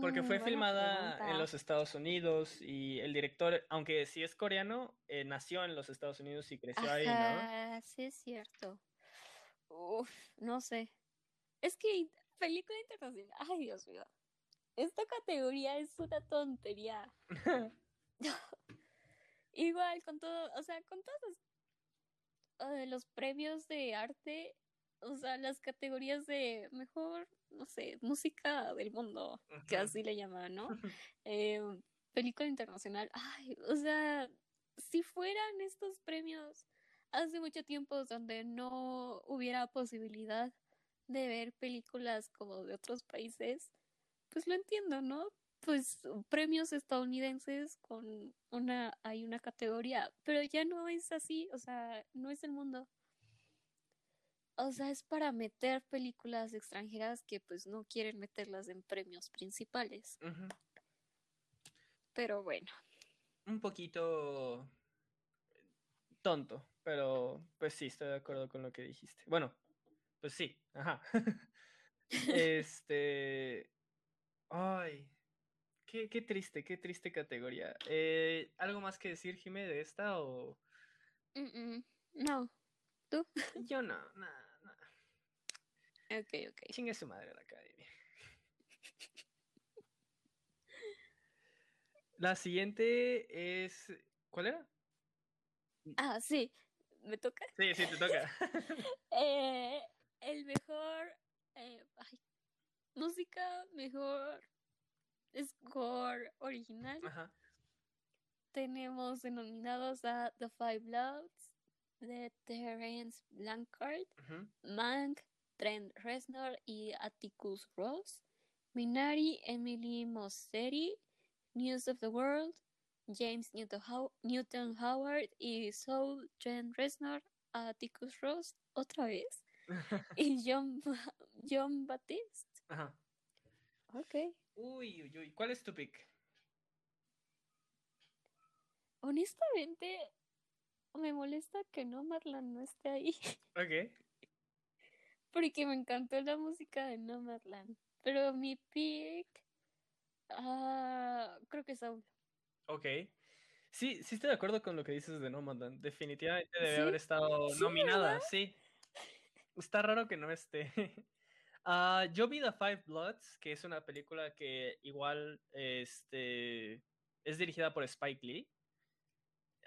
Porque Mm, fue buena filmada en los Estados Unidos y el director, aunque sí es coreano, eh, nació en los Estados Unidos y creció ahí, ¿no? Sí es cierto. Uf, no sé. Es que película internacional, ay Dios mío. Esta categoría es una tontería. Igual con todo, o sea, con todos los, eh, los premios de arte, o sea, las categorías de mejor, no sé, música del mundo, que Ujú. así le llaman, ¿no? Eh, película internacional, ay, o sea, si fueran estos premios hace mucho tiempo donde no hubiera posibilidad de ver películas como de otros países, pues lo entiendo, ¿no? Pues premios estadounidenses con una, hay una categoría, pero ya no es así, o sea, no es el mundo. O sea, es para meter películas extranjeras que pues no quieren meterlas en premios principales. Pero bueno, Un poquito tonto, pero pues sí, estoy de acuerdo con lo que dijiste. Bueno, pues sí, ajá. este... Ay, qué, qué triste, qué triste categoría. Eh, ¿Algo más que decir, Jimé, de esta o...? mm, mm, no, Yo no, nada. Ok, ok. Chingue su madre la academia. La siguiente es. ¿Cuál era? Ah, sí, me toca. Sí, sí, te toca. Eh, el mejor eh, ay, música, mejor score original. Ajá. tenemos denominados a The Five Bloods, de Terence Blanchard, Ujú. Mank, Trent Reznor y Atticus Ross, Minari, Emily Mosseri, News of the World, James Newton, How- Newton Howard y Soul, Trent Reznor, Atticus Ross, otra vez, y John, John Baptiste. Ajá. Ok. Uy, uy, uy. ¿Cuál es tu pick? Honestamente, me molesta que no Marlan no esté ahí. Ok. Porque me encantó la música de Nomadland. Pero mi pick. ah, creo que Soul. Ok. Sí, sí estoy de acuerdo con lo que dices de Nomadland. Definitivamente debe ¿Sí? haber estado Sí, nominada, ¿verdad? sí. Está raro que no esté. Ah, yo vi The Five Bloods, que es una película que igual este, es dirigida por Spike Lee.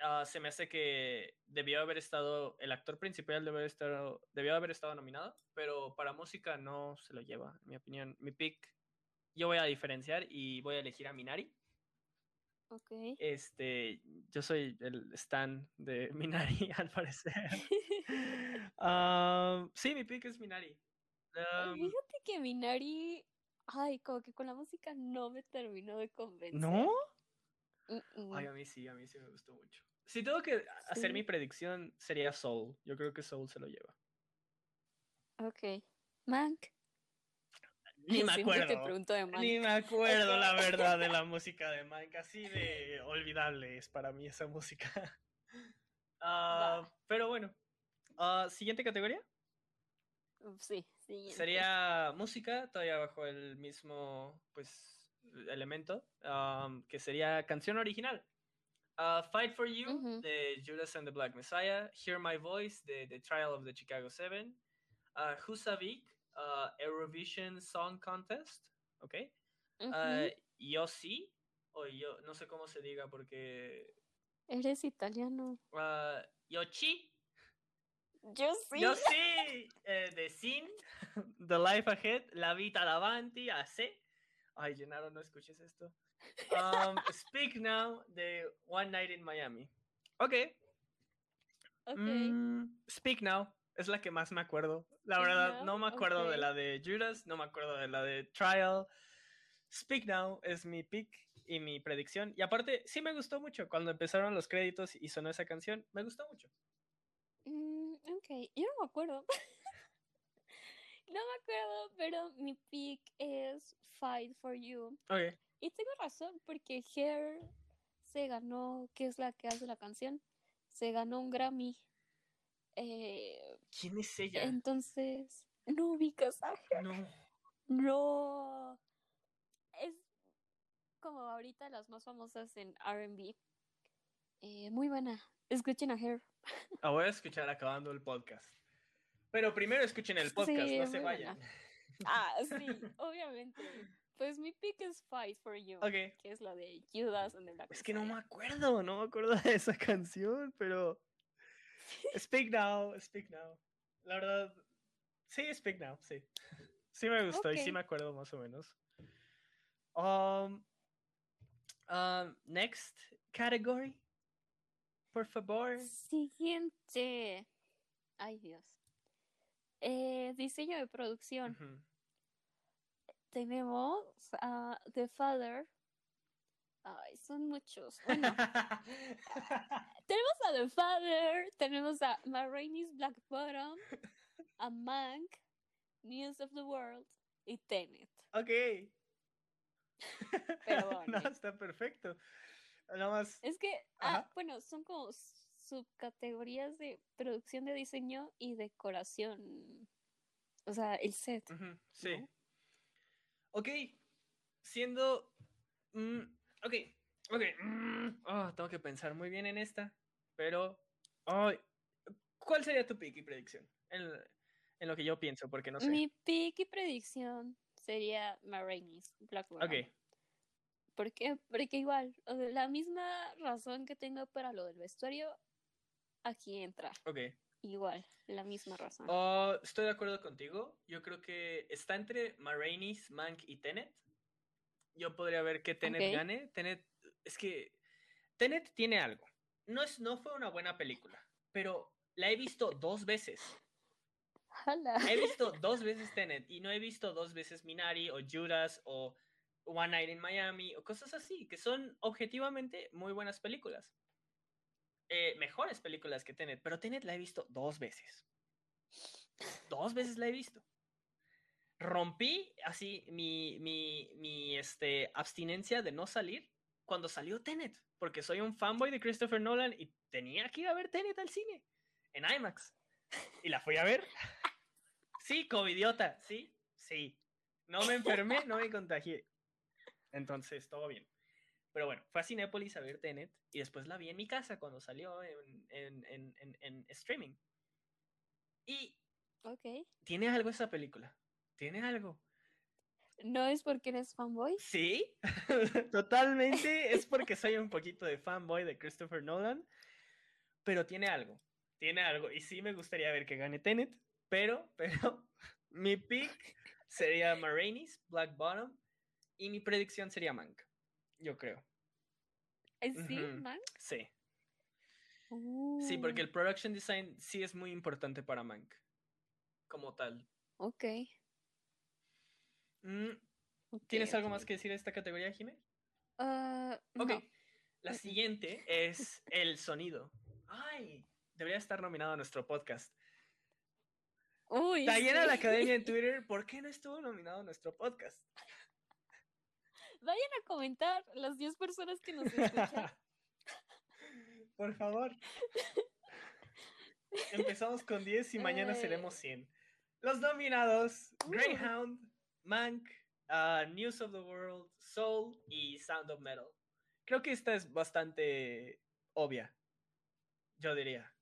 Ah, se me hace que debió haber estado, el actor principal debió haber estado, debió haber estado nominado, pero para música no se lo lleva, en mi opinión. Mi pick, yo voy a diferenciar y voy a elegir a Minari. Ok. Este, yo soy el stan de Minari, al parecer. Ah, sí, mi pick es Minari. Um, Fíjate que Minari. Ay, como que con la música no me terminó de convencer. ¿No? Mm, mm. Ay, a mí sí, a mí sí me gustó mucho. Si tengo que hacer mi predicción, sería Soul. Yo creo que Soul se lo lleva. Ok. Mank. Ni me te acuerdo. de. Ni me acuerdo, la verdad, de la música de Mike. Así de olvidable es para mí esa música. Va. pero bueno. Ah, Siguiente categoría. Sí, siguiente. Sería música, todavía bajo el mismo pues elemento, um, que sería canción original. Uh, Fight for You Ujú. de Judas and the Black Messiah, Hear My Voice de The Trial of the Chicago Seven, uh, Husavik, uh, Eurovision Song Contest, ¿ok? Uh, Yo sí, o yo, no sé cómo se diga porque... Eres italiano. Uh, Yo sí. Yo sí, eh, de Sin, The Life Ahead, La Vita Davanti, AC. Ay, Gennaro, no escuches esto. Um, Speak Now, de One Night in Miami. Ok. Ok. mm, Speak Now, es la que más me acuerdo. La Speak verdad, Now, no me acuerdo de la de Judas, no me acuerdo de la de Trial. Speak Now es mi pick y mi predicción. Y aparte, sí me gustó mucho. Cuando empezaron los créditos y sonó esa canción, me gustó mucho. Mm, ok, yo no me acuerdo. no me acuerdo, pero mi pick es Fight for You. Ok. Y tengo razón, porque Hair se ganó, que es la que hace la canción, se ganó un Grammy. Eh, ¿Quién es ella? entonces, no ubicas a Hair. No. No. Es como ahorita las más famosas en RB. Eh, muy buena. Escuchen a Hair. La voy a escuchar acabando el podcast. Pero primero escuchen el podcast, Sí, no se vayan. buena. Ah, sí, obviamente. Pues mi pick es Fight for You, Ok. que es la de Judas and the Black Es que no me acuerdo, no me acuerdo de esa canción, pero. Speak Now, Speak Now. La verdad. Sí, Speak Now, sí. Sí me gustó y sí me acuerdo más o menos. Um, um, next category. Por favor. Siguiente. Ay, Dios. Eh, diseño de producción. Ujú. Tenemos a The Father. Ay, son muchos. Bueno, tenemos a The Father, tenemos a Ma Rainey's Black Bottom, a Mank, News of the World y Tenet. ok. Perdón, no, está perfecto. Nada más. Es que, ah, bueno, son como subcategorías de producción de diseño y decoración. O sea, el set. Sí. ¿no? Ok. Siendo. mm, ok. Ok. mm, oh, tengo que pensar muy bien en esta. Pero. ¿Cuál sería tu pick y predicción? En, en lo que yo pienso, porque no sé. Mi pick y predicción sería Ma Rainey's Black Bottom. Ok. ¿Por qué? Porque igual, o sea, la misma razón que tengo para lo del vestuario, aquí entra. Ok. Igual, la misma razón. Oh, estoy de acuerdo contigo. Yo creo que está entre Ma Rainey's, Mank y Tenet. Yo podría ver que Tenet gane. Tenet, es que Tenet tiene algo. No, es, no fue una buena película, pero la he visto dos veces. Jala. He visto dos veces Tenet y no he visto dos veces Minari o Judas o One Night in Miami o cosas así, que son objetivamente muy buenas películas. Eh, mejores películas que Tenet, pero Tenet la he visto dos veces. Dos veces la he visto. Rompí así mi, mi, mi este, abstinencia de no salir cuando salió Tenet, porque soy un fanboy de Christopher Nolan y tenía que ir a ver Tenet al cine, en IMAX. Y la fui a ver. Sí, covidiota, sí, sí. No me enfermé, no me contagié. Entonces, todo bien. Pero bueno, fue a Cinépolis a ver Tenet y después la vi en mi casa cuando salió en, en, en, en, streaming. Y Ok. tiene algo esa película. Tiene algo. ¿No es porque eres fanboy? Sí, totalmente. Es porque soy un poquito de fanboy de Christopher Nolan. Pero tiene algo. Tiene algo. Y sí me gustaría ver que gane Tenet. Pero, pero, mi pick sería Marainis, Black Bottom. Y mi predicción sería Mank. Yo creo. ¿Sí, Ujú. man? Sí. Sí, porque el production design sí es muy importante para Mank. Como tal. Uh, Ok. Mm, ok, ¿Tienes algo más que decir de esta categoría, Jimé? Ah, Ok. no. La siguiente es el sonido. Ay, debería estar nominado a nuestro podcast. Uy, Tayena sí. la Academia en Twitter, ¿por qué no estuvo nominado a nuestro podcast? Vayan a comentar las 10 personas que nos escuchan. Por favor. Empezamos con 10 y mañana Eh. seremos 100. Los nominados: Uh. Greyhound, Mank, ah, News of the World, Soul y Sound of Metal. Creo que esta es bastante obvia. Yo diría.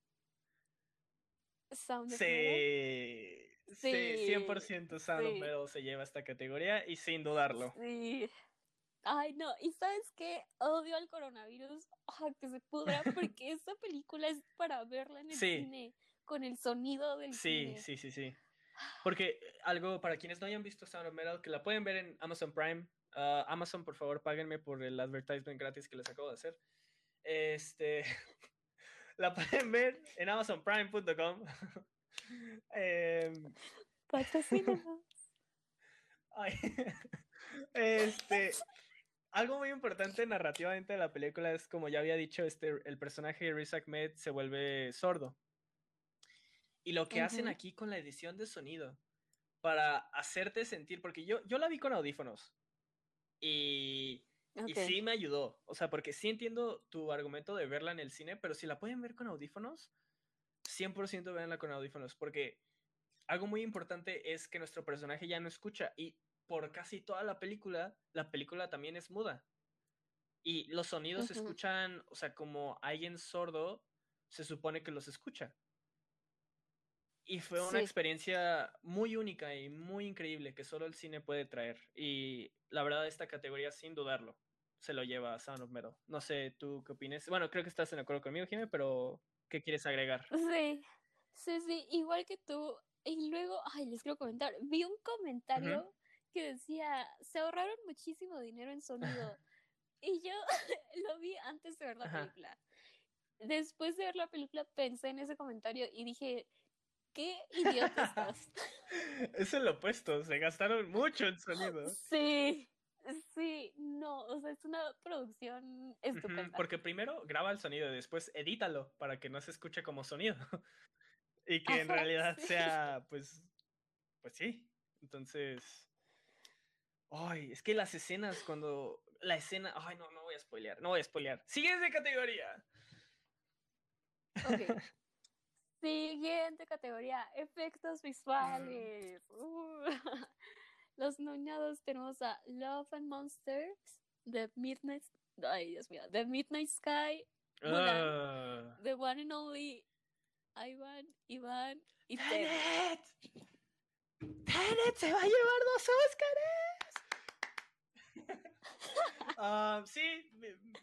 Sound of Metal. Sí, sí, Sí, 100% Sound of. Metal se lleva esta categoría y sin dudarlo. Sí. Ay, no, y sabes qué, odio al coronavirus, ah, que se pudra, porque esta película es para verla en el Sí. cine, con el sonido del Sí, cine. sí, sí, sí. Porque eh, algo, para quienes no hayan visto Sound of Metal, que la pueden ver en Amazon Prime. ah, Amazon, por favor, páguenme por el advertisement gratis que les acabo de hacer. Este, la pueden ver en amazonprime.com. Em, Patrocínanos. ay, este, algo muy importante narrativamente de la película es, como ya había dicho, este, el personaje de Riz Ahmed se vuelve sordo. Y lo que hacen aquí con la edición de sonido para hacerte sentir, porque yo, yo la vi con audífonos y, y Ok. sí me ayudó, o sea, porque sí entiendo tu argumento de verla en el cine, pero si la pueden ver con audífonos, 100% véanla con audífonos, porque algo muy importante es que nuestro personaje ya no escucha y por casi toda la película, la película también es muda. Y los sonidos se escuchan, o sea, como alguien sordo se supone que los escucha. Y fue una Sí. experiencia muy única y muy increíble que solo el cine puede traer. Y la verdad, esta categoría, sin dudarlo, se lo lleva a Sound of Metal. No sé, ¿tú qué opinas? Bueno, creo que estás en acuerdo conmigo, Jimé, pero ¿qué quieres agregar? Sí, sí, sí, igual que tú. Y luego, ay, les quiero comentar, vi un comentario que decía, se ahorraron muchísimo dinero en sonido. y yo lo vi antes de ver la Ajá. película. Después de ver la película pensé en ese comentario y dije, qué idiota estás. es el opuesto, se gastaron mucho en sonido. sí, sí, no, o sea, es una producción estupenda. Porque primero graba el sonido y después edítalo para que no se escuche como sonido. y que en realidad sí. sea, pues, pues sí. Entonces, ay, es que las escenas cuando la escena, ay, no, no voy a spoilear, no voy a spoilear. Siguiente categoría. Ok. Siguiente categoría, efectos visuales. Uh. Los nominados tenemos a Love and Monsters, The Midnight, ay Dios mío, The Midnight Sky, Mulan. Ah. The One and Only, Ivan, Iván y. ¡Tenet! ¡Tenet se va a llevar dos Óscares! Ah, sí,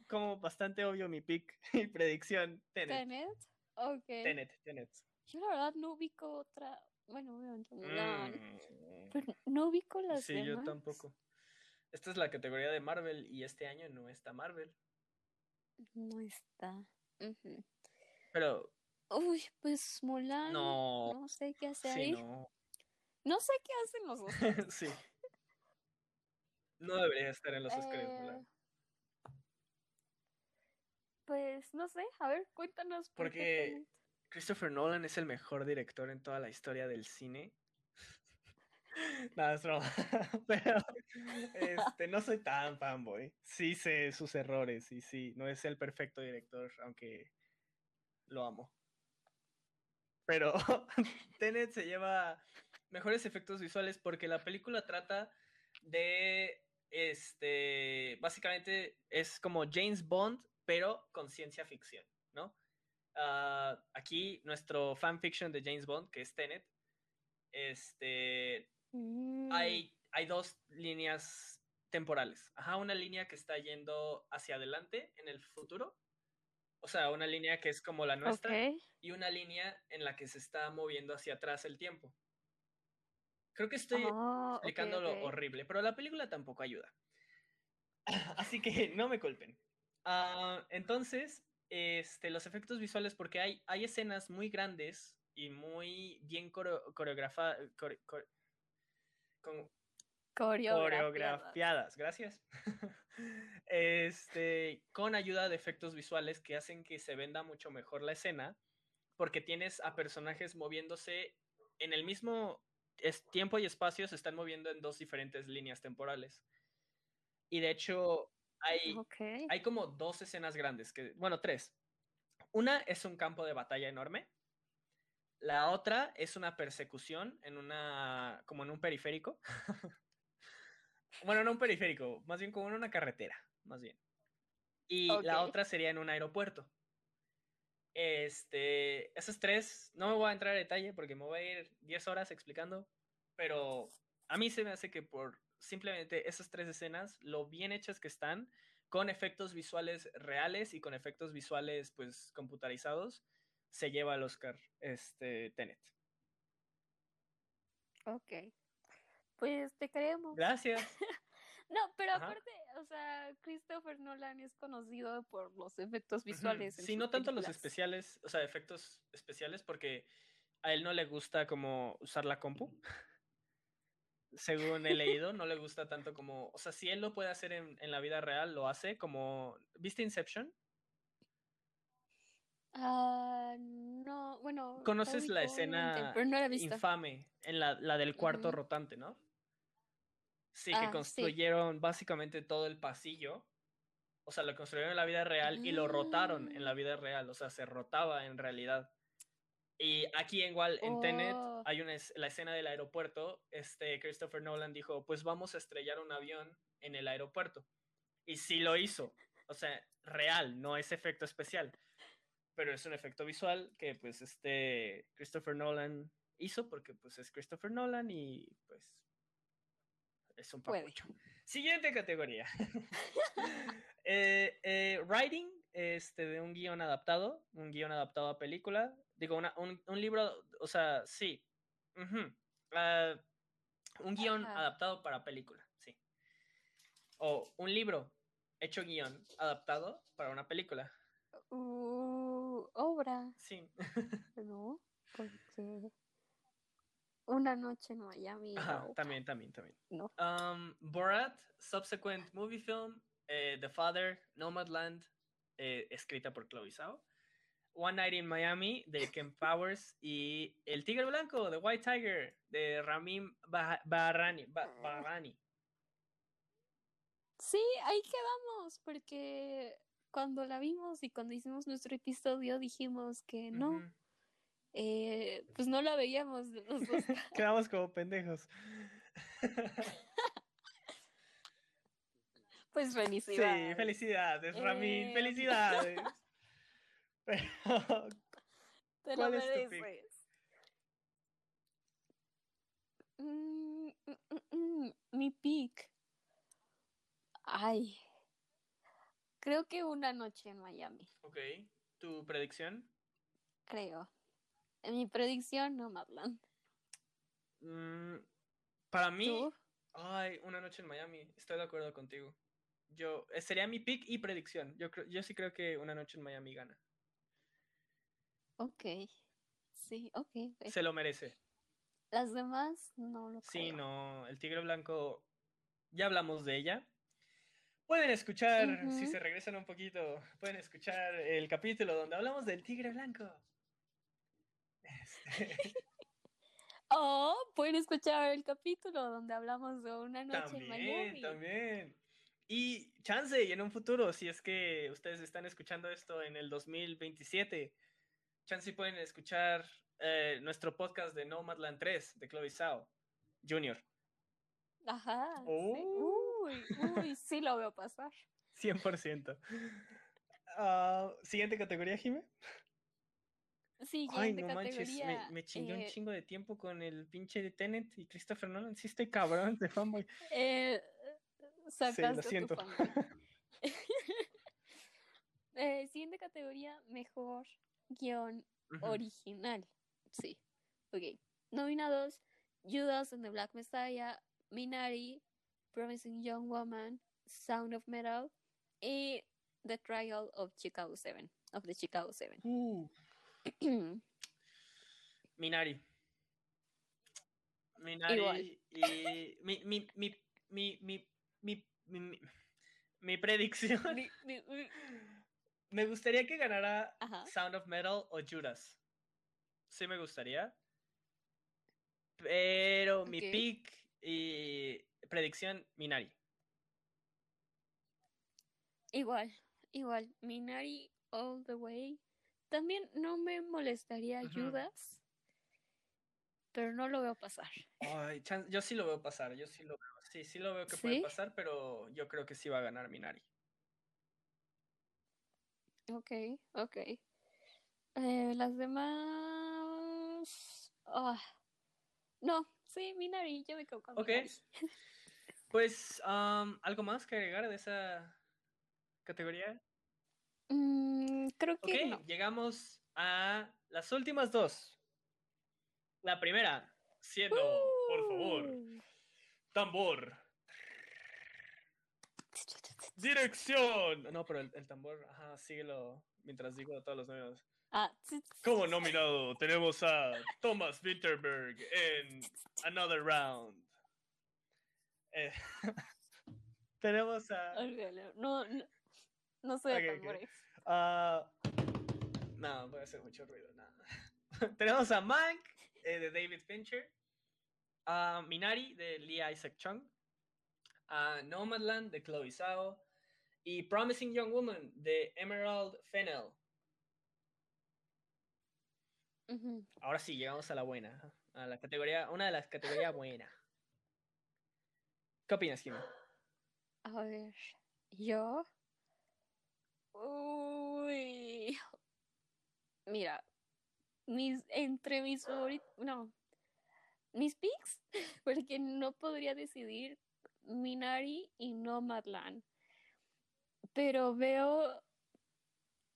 como bastante obvio mi pick, mi predicción, Tenet. Tenet, ok. Tenet, Tenet. Yo la verdad no ubico otra, bueno, obviamente Mulan, Mm, pero no ubico las Sí, yo tampoco. Esta es la categoría de Marvel y este año no está Marvel. No está. Pero Uy, pues Mulan. no, No sé qué hace sí, ahí. no, No sé qué hacen los dos. sí. No debería estar en los Oscars, Eh. Pues no sé, a ver, cuéntanos. por Porque. Christopher Nolan es el mejor director en toda la historia del cine. Nada, es broma. Pero este, no soy tan fanboy. Sí sé sus errores y sí, no es el perfecto director, aunque lo amo. Pero Tenet se lleva mejores efectos visuales porque la película trata de, este, básicamente es como James Bond, pero con ciencia ficción, ¿no? Ah, aquí nuestro fanfiction de James Bond, que es Tenet, este, Mm, hay, hay dos líneas temporales. Ajá, una línea que está yendo hacia adelante en el futuro. O sea, una línea que es como la nuestra y una línea en la que se está moviendo hacia atrás el tiempo. Creo que estoy Oh, ok, explicándolo ok. horrible, pero la película tampoco ayuda. Así que no me culpen. Ah, entonces, este, los efectos visuales, porque hay, hay escenas muy grandes y muy bien coreografadas. Coreografiada. coreografiadas, gracias. este, con ayuda de efectos visuales que hacen que se venda mucho mejor la escena, porque tienes a personajes moviéndose en el mismo es- tiempo y espacio, se están moviendo en dos diferentes líneas temporales. Y de hecho, hay, hay como dos escenas grandes, que, bueno, tres. Una es un campo de batalla enorme. La otra es una persecución en una, como en un periférico. bueno, no un periférico, más bien como en una carretera, más bien. Y la otra sería en un aeropuerto. Este, esas tres, no me voy a entrar a detalle porque me voy a ir 10 horas explicando, pero a mí se me hace que por simplemente esas tres escenas, lo bien hechas que están, con efectos visuales reales y con efectos visuales pues computarizados, se lleva al Oscar este Tenet. Ok. Pues te creemos. Gracias. No, pero Ajá. aparte, o sea, Christopher Nolan es conocido por los efectos visuales. Sí, no tanto los especiales, o sea, efectos especiales, porque a él no le gusta como usar la compu. Según he leído, no le gusta tanto como, o sea, si él lo puede hacer en, en la vida real, lo hace como, ¿viste Inception? Ah, no, bueno. ¿Conoces la escena no la infame en la, la del cuarto rotante, ¿no? Sí, Ah, que sí. construyeron básicamente todo el pasillo. O sea, lo construyeron en la vida real y lo rotaron en la Ah. vida real. O sea, se rotaba en realidad. Y aquí igual en Tenet Oh. hay una es- la escena del aeropuerto. Este Christopher Nolan dijo, pues vamos a estrellar un avión en el aeropuerto. Y sí lo hizo. O sea, real, no es efecto especial. Pero es un efecto visual que pues este Christopher Nolan hizo porque pues es Christopher Nolan y pues es un Puede. papucho. Siguiente categoría. eh, eh, writing este, de un guion adaptado, un guion adaptado a película. Digo, una- un, un libro, o sea, sí. Ah, un guion Ajá. adaptado para película, sí. O un libro hecho guion adaptado para una película. Uh, obra, Sí. ¿no? Porque una noche en Miami. Ajá, no, también, también, también. no. Um, Borat, subsequent movie film, eh, The Father, Nomadland, eh, escrita por Chloe Zhao. One Night in Miami, de Ken Powers. Y El Tigre Blanco, The White Tiger, de Ramin Bah- Bahrani. Ba- Bahrani. Sí, ahí quedamos, porque cuando la vimos y cuando hicimos nuestro episodio dijimos que no. Eh, pues no la veíamos de los dos. Quedamos como pendejos. Pues Sí, felicidades. felicidades, Ramin, Eh, felicidades. Pero, Te lo ¿Cuál es tu pick? mereces. Mm, mm, mm, mm, mi pick. Ay. Creo que una noche en Miami, ok, ¿tu predicción? creo. En mi predicción, no Madland. Mm, para mí, ¿Tú? Ay, una noche en Miami. Estoy de acuerdo contigo. yo, eh, sería mi pick y predicción. Yo, creo, yo sí creo que Una Noche en Miami gana. Ok. Sí, ok. Se lo merece. Las demás no lo Sí, creo. no, el Tigre Blanco, ya hablamos de ella. Pueden escuchar, si se regresan un poquito, pueden escuchar el capítulo donde hablamos del Tigre Blanco. O pueden escuchar el capítulo donde hablamos de una noche en también, Miami. también. Y chance, y en un futuro, si es que ustedes están escuchando esto en el 2027, chance y pueden escuchar eh, nuestro podcast de Nomadland 3 de Chloe Zhao Jr. Ajá. sí. Oh. Uy, uy, sí lo veo pasar. 100%. Ah, Siguiente categoría, Jime. Siguiente Ay, no manches, me, me chingué un eh, chingo de tiempo con el pinche de Tenet y Christopher Nolan. Sí estoy cabrón de fanboy. eh, tu siento. Eh, siguiente categoría, mejor guion original. Sí. Ok. Nominados: Judas and the Black Messiah, Minari, Promising Young Woman, Sound of Metal y The Trial of Chicago 7. Of the Chicago 7. Uh, Minari. Minari Igual. y mi, mi, mi, mi, mi, mi, mi, mi- predicción. Me gustaría que ganara Ajá. Sound of Metal o Judas. Sí me gustaría. Pero mi pick y predicción, Minari. Igual, igual. Minari all the way. También no me molestaría Ujú. Judas, pero no lo veo pasar. Ay, yo sí lo veo pasar, yo sí lo veo. Sí, sí lo veo que puede pasar, pero yo creo que sí va a ganar Minari. Ok, ok. Eh, las demás. ah, No, sí, Minari, yo me quedo con Ok. Minari. Pues, ¿algo más que agregar de esa categoría? Mm, creo que no. llegamos a las últimas dos. La primera, siendo, por favor, Uh. tambor. Dirección. No, pero el, el tambor, ajá, síguelo mientras digo todos los números. Ah, Como nominado tenemos a Thomas Winterberg en Another Round. Eh, tenemos a... No, no, no soy de Ok, ok. tambores. Ah, no, voy a hacer mucho ruido. no. Tenemos a Mank eh, de David Fincher, a Minari de Lee Isaac Chung, a Nomadland de Chloe Zhao y Promising Young Woman de Emerald Fennell. Ahora sí, llegamos a la buena, a la categoría, una de las categorías buenas. ¿Qué opinas, Kim? A ver, yo. Uy. Mira, mis, entre mis favoritos. No. Mis picks, porque no podría decidir Minari y Nomadland. Pero veo.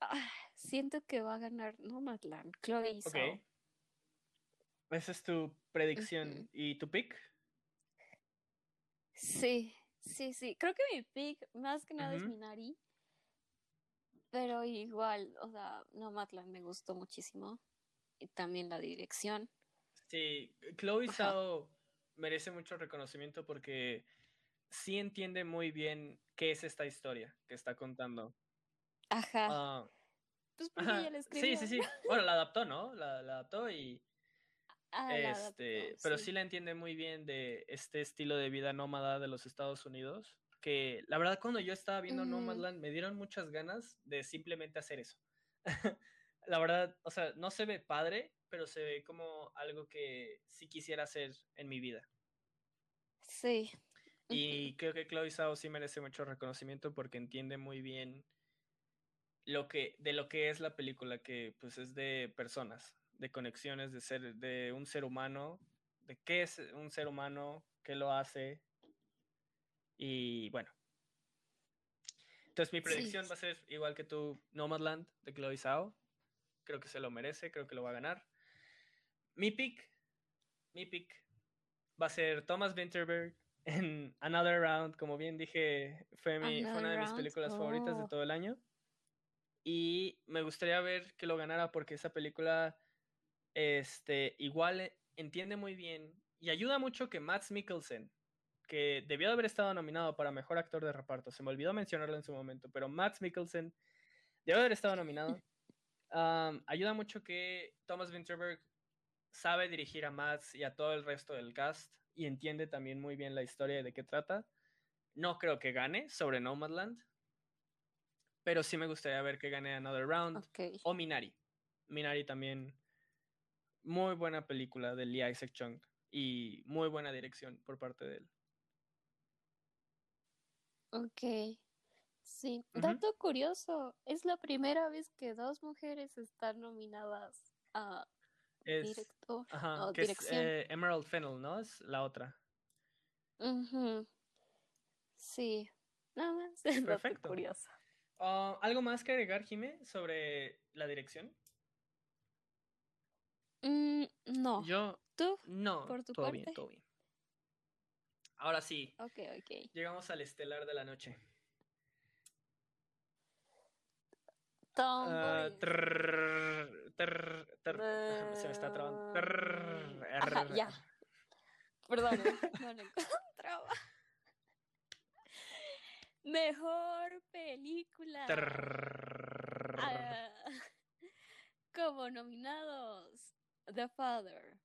ah, siento que va a ganar Nomadland. Chloe Ok. Zhao. Esa es tu predicción y tu pick. Sí, sí, sí. Creo que mi pick más que nada es Ujú. Minari. Pero igual, o sea, Nomadland me gustó muchísimo. Y también la dirección. Sí, Chloe. Zhao merece mucho reconocimiento porque sí entiende muy bien qué es esta historia que está contando. Ajá. Ah, pues porque ajá, ella la Sí, escribió. sí, sí. Bueno, la adaptó, ¿no? La, la adaptó y Ah, este, adaptó, pero sí la entiende muy bien de este estilo de vida nómada de los Estados Unidos. Que la verdad, cuando yo estaba viendo Ujú. Nomadland, me dieron muchas ganas de simplemente hacer eso. la verdad, o sea, no se ve padre, pero se ve como algo que sí quisiera hacer en mi vida. Sí. Y creo que Chloe Zhao sí merece mucho reconocimiento porque entiende muy bien lo que, de lo que es la película, que pues es de personas, de conexiones, de ser, de un ser humano, de qué es un ser humano, qué lo hace. Y bueno. Entonces mi Sí. predicción va a ser igual que tú, Nomadland de Chloe Zhao. Creo que se lo merece, creo que lo va a ganar. Mi pick, mi pick va a ser Thomas Winterberg en Another Round, como bien dije, fue, mi, fue una de mis películas favoritas de oh. todo el año. Y me gustaría ver que lo ganara porque esa película, este, igual eh, entiende muy bien y ayuda mucho que Matt Mikkelsen, que debió de haber estado nominado para Mejor Actor de Reparto, se me olvidó mencionarlo en su momento, pero Matt Mikkelsen debió haber estado nominado. ayuda mucho que Thomas Winterberg sabe dirigir a Matt y a todo el resto del cast y entiende también muy bien la historia de qué trata. No creo que gane sobre Nomadland, pero sí me gustaría ver que gane Another Round o Minari. Minari también, muy buena película de Lee Isaac Chung y muy buena dirección por parte de él. Ok, sí. Dato curioso, es la primera vez que dos mujeres están nominadas a director ajá, que Es, eh, Emerald Fennel, ¿no? Es la otra. Sí, nada más. Es Perfecto. curioso. Ah, ¿Algo más que agregar, Jime, sobre la dirección? Mm, no. Yo. ¿Tú? No. ¿Por tu todo parte? bien, todo bien. Ahora sí. Ok, ok. Llegamos al estelar de la noche. Tom Ah, trrr, trrr, se me está trabando. Trrr, Ajá, ya. Perdón, no lo encontraba. Mejor película. Ah, como nominados The Father,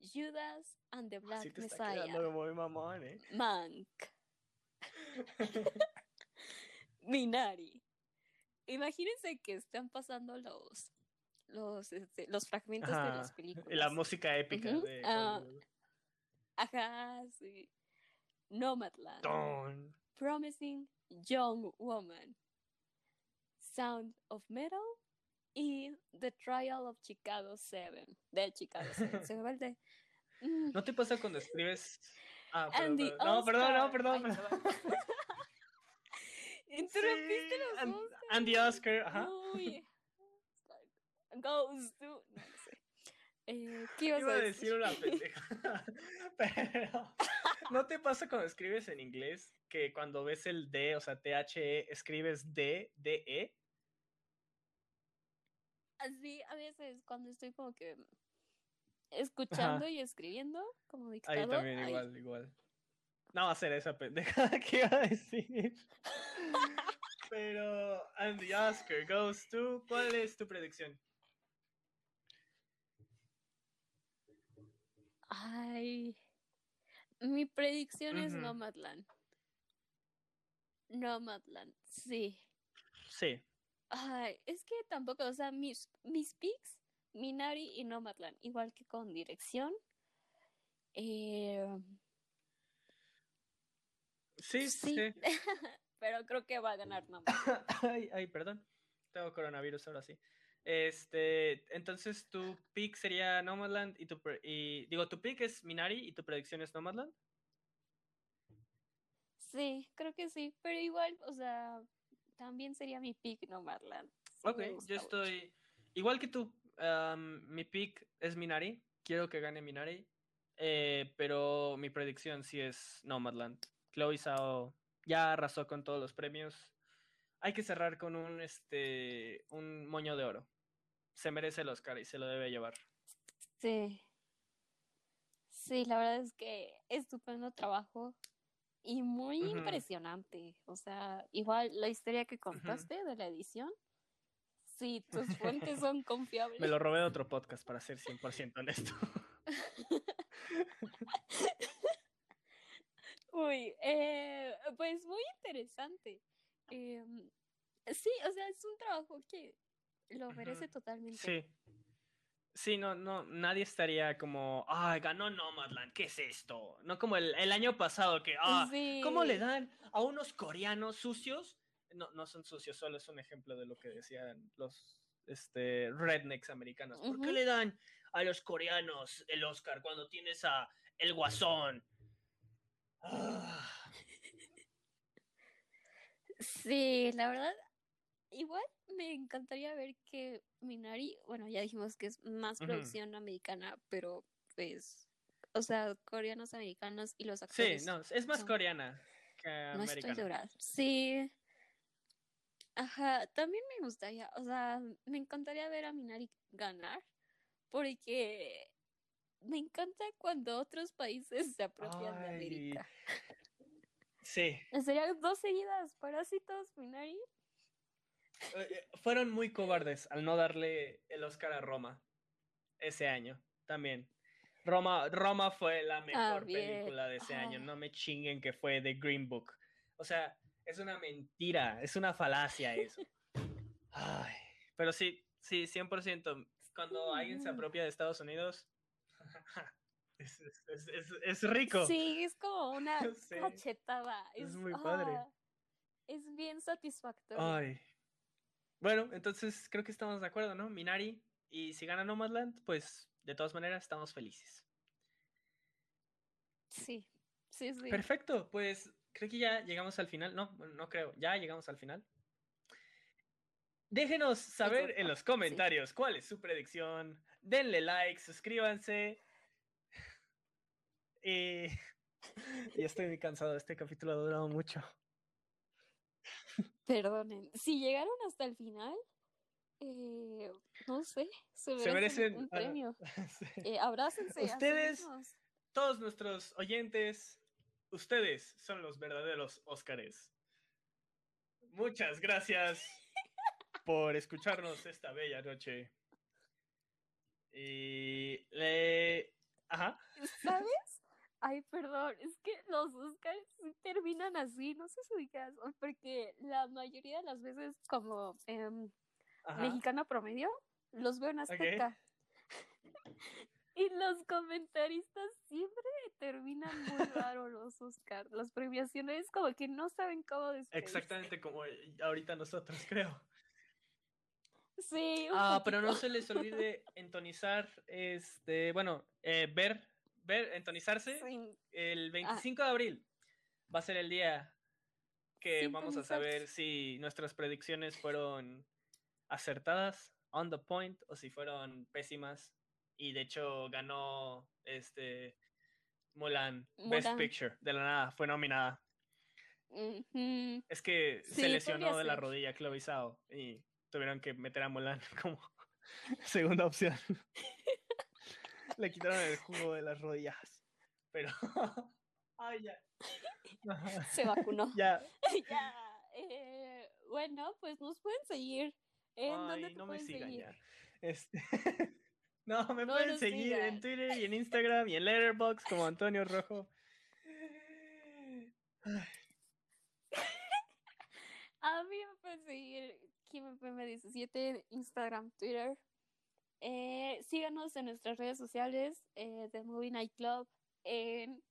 Judas and the Black Así te está Messiah, muy mamón, ¿eh? Mank, Minari. Imagínense que están pasando los los, este, los fragmentos de las películas. La música épica de ah. Ajá, sí. Nomadland. Promising Young Woman, Sound of Metal y The Trial of Chicago 7. De Chicago 7. Se me de. ¿No te pasa cuando escribes? Ah, perdón. No, perdón, no, Oscar. perdón. Interrumpiste Sí, los and- Oscars. Andy Oscar, ajá. Uy. Goes to. No, no sé. Eh, ¿Qué ibas Iba a a decir? decir una pendeja. Pero, ¿no te pasa cuando escribes en inglés que cuando ves el D, o sea, THE, escribes D, DE? Así, a veces, cuando estoy como que escuchando y escribiendo, como dictador. Ahí también, igual, igual. No va a ser esa pendeja que iba a decir. Pero, Andy Oscar goes to. ¿Cuál es tu predicción? Ay. Mi predicción es Ujú. Nomadland. Nomadland, sí. Sí. Ay, es que tampoco, o sea, mis, mis picks, Minari y Nomadland, igual que con dirección. Eh, Sí, sí. sí, pero creo que va a ganar Nomadland. ay, ay, perdón. Tengo coronavirus ahora sí. Este, entonces tu pick sería Nomadland y tu y digo, tu pick es Minari y tu predicción es Nomadland. Sí, creo que sí, pero igual, o sea, también sería mi pick Nomadland. Sí Ok, yo mucho. estoy igual que tú. mi pick es Minari. Quiero que gane Minari. eh, pero mi predicción sí es Nomadland. Chloe Zhao ya arrasó con todos los premios. Hay que cerrar con un este un moño de oro. Se merece el Oscar y se lo debe llevar. Sí. Sí, la verdad es que estupendo trabajo y muy impresionante. O sea, igual la historia que contaste de la edición, si tus fuentes son confiables. Me lo robé de otro podcast para ser 100% honesto. Uy, eh, pues muy interesante. Em, sí, o sea, es un trabajo que lo merece totalmente. Sí. Sí, no, no, nadie estaría como, ay, ganó Nomadland, ¿qué es esto? No como el, el año pasado que, ah, ¿cómo le Sí. dan a unos coreanos sucios? No, no son sucios, solo es un ejemplo de lo que decían los este, rednecks americanos. ¿Por qué le dan a los coreanos el Oscar cuando tienes a el guasón? Ah, Sí, la verdad, igual me encantaría ver que Minari, bueno, ya dijimos que es más Ujú. producción americana, pero pues o sea, coreanos americanos y los actores. Sí, no, es más son- coreana que No estoy americana. segura. Sí. Ajá, también me gustaría, o sea, me encantaría ver a Minari ganar, porque me encanta cuando otros países se apropian de. América. Sí, Serían dos seguidas, Parásitos, Minari. Eh, fueron muy cobardes al no darle el Oscar a Roma ese año también. Roma, Roma fue la mejor bien. película de ese año. Ah. No me chinguen que fue The Green Book. O sea, es una mentira, es una falacia eso. Ay, pero sí, sí, 100%. Cuando alguien se apropia de Estados Unidos, es, es- es- es- rico. Sí, es como una cachetada. Es Es, muy padre. ah, es bien satisfactorio. Ay. Bueno, entonces creo que estamos de acuerdo, ¿no? Minari. Y si gana Nomadland, pues de todas maneras estamos felices. Sí, sí, sí. Perfecto, pues creo que ya llegamos al final. No, no creo, ya llegamos al final. Déjenos saber en los comentarios cuál es su predicción. Denle like, suscríbanse. Y ya estoy muy cansado. Este capítulo ha durado mucho. Perdonen. Si llegaron hasta el final, eh, no sé, se merecen, Se merecen un ah, premio. sí. Eh, abrácense. Ustedes- todos nuestros oyentes, ustedes son los verdaderos Óscares. Muchas gracias por escucharnos esta bella noche. Y le... Ajá. ¿Sabes? Ay, perdón, es que los Oscars sí terminan así, no sé si o porque la mayoría de las veces como ajá. mexicano promedio, los veo en Azteca. Y los comentaristas siempre terminan muy raro los Oscars. Las premiaciones como que no saben cómo despedirse. Exactamente como ahorita nosotros, creo. Sí, un Ah, pero no se les olvide entonizar, este, bueno, eh, ver, ver, entonizarse Sí, El 25 de abril va a ser el día que vamos a saber si nuestras predicciones fueron acertadas, on the point, o si fueron pésimas. Y de hecho ganó este Mulan, Best. Picture, de la nada, fue nominada. Es que Sí, se lesionó de la ser. rodilla Chloe Zhao y tuvieron que meter a Mulan como segunda opción. Le quitaron el jugo de las rodillas. Pero. Ay, ya. se vacunó. ya. ya. eh, bueno, pues nos pueden seguir. ¿En dónde Ay, te no me sigan seguir? ya. Este... no, me No pueden seguir en. Twitter y en Instagram y en Letterboxd como Antonio Rojo. A mí me pueden seguir KimPM17 en Instagram, Twitter. Eh, síganos en nuestras redes sociales eh, de Movie Night Club en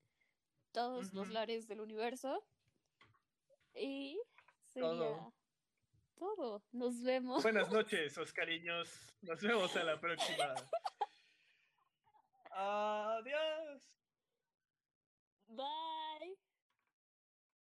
todos los lares del universo. Y sería Todo. todo. Nos vemos. Buenas noches, Oscariños. Nos vemos a la próxima. Adiós. Bye.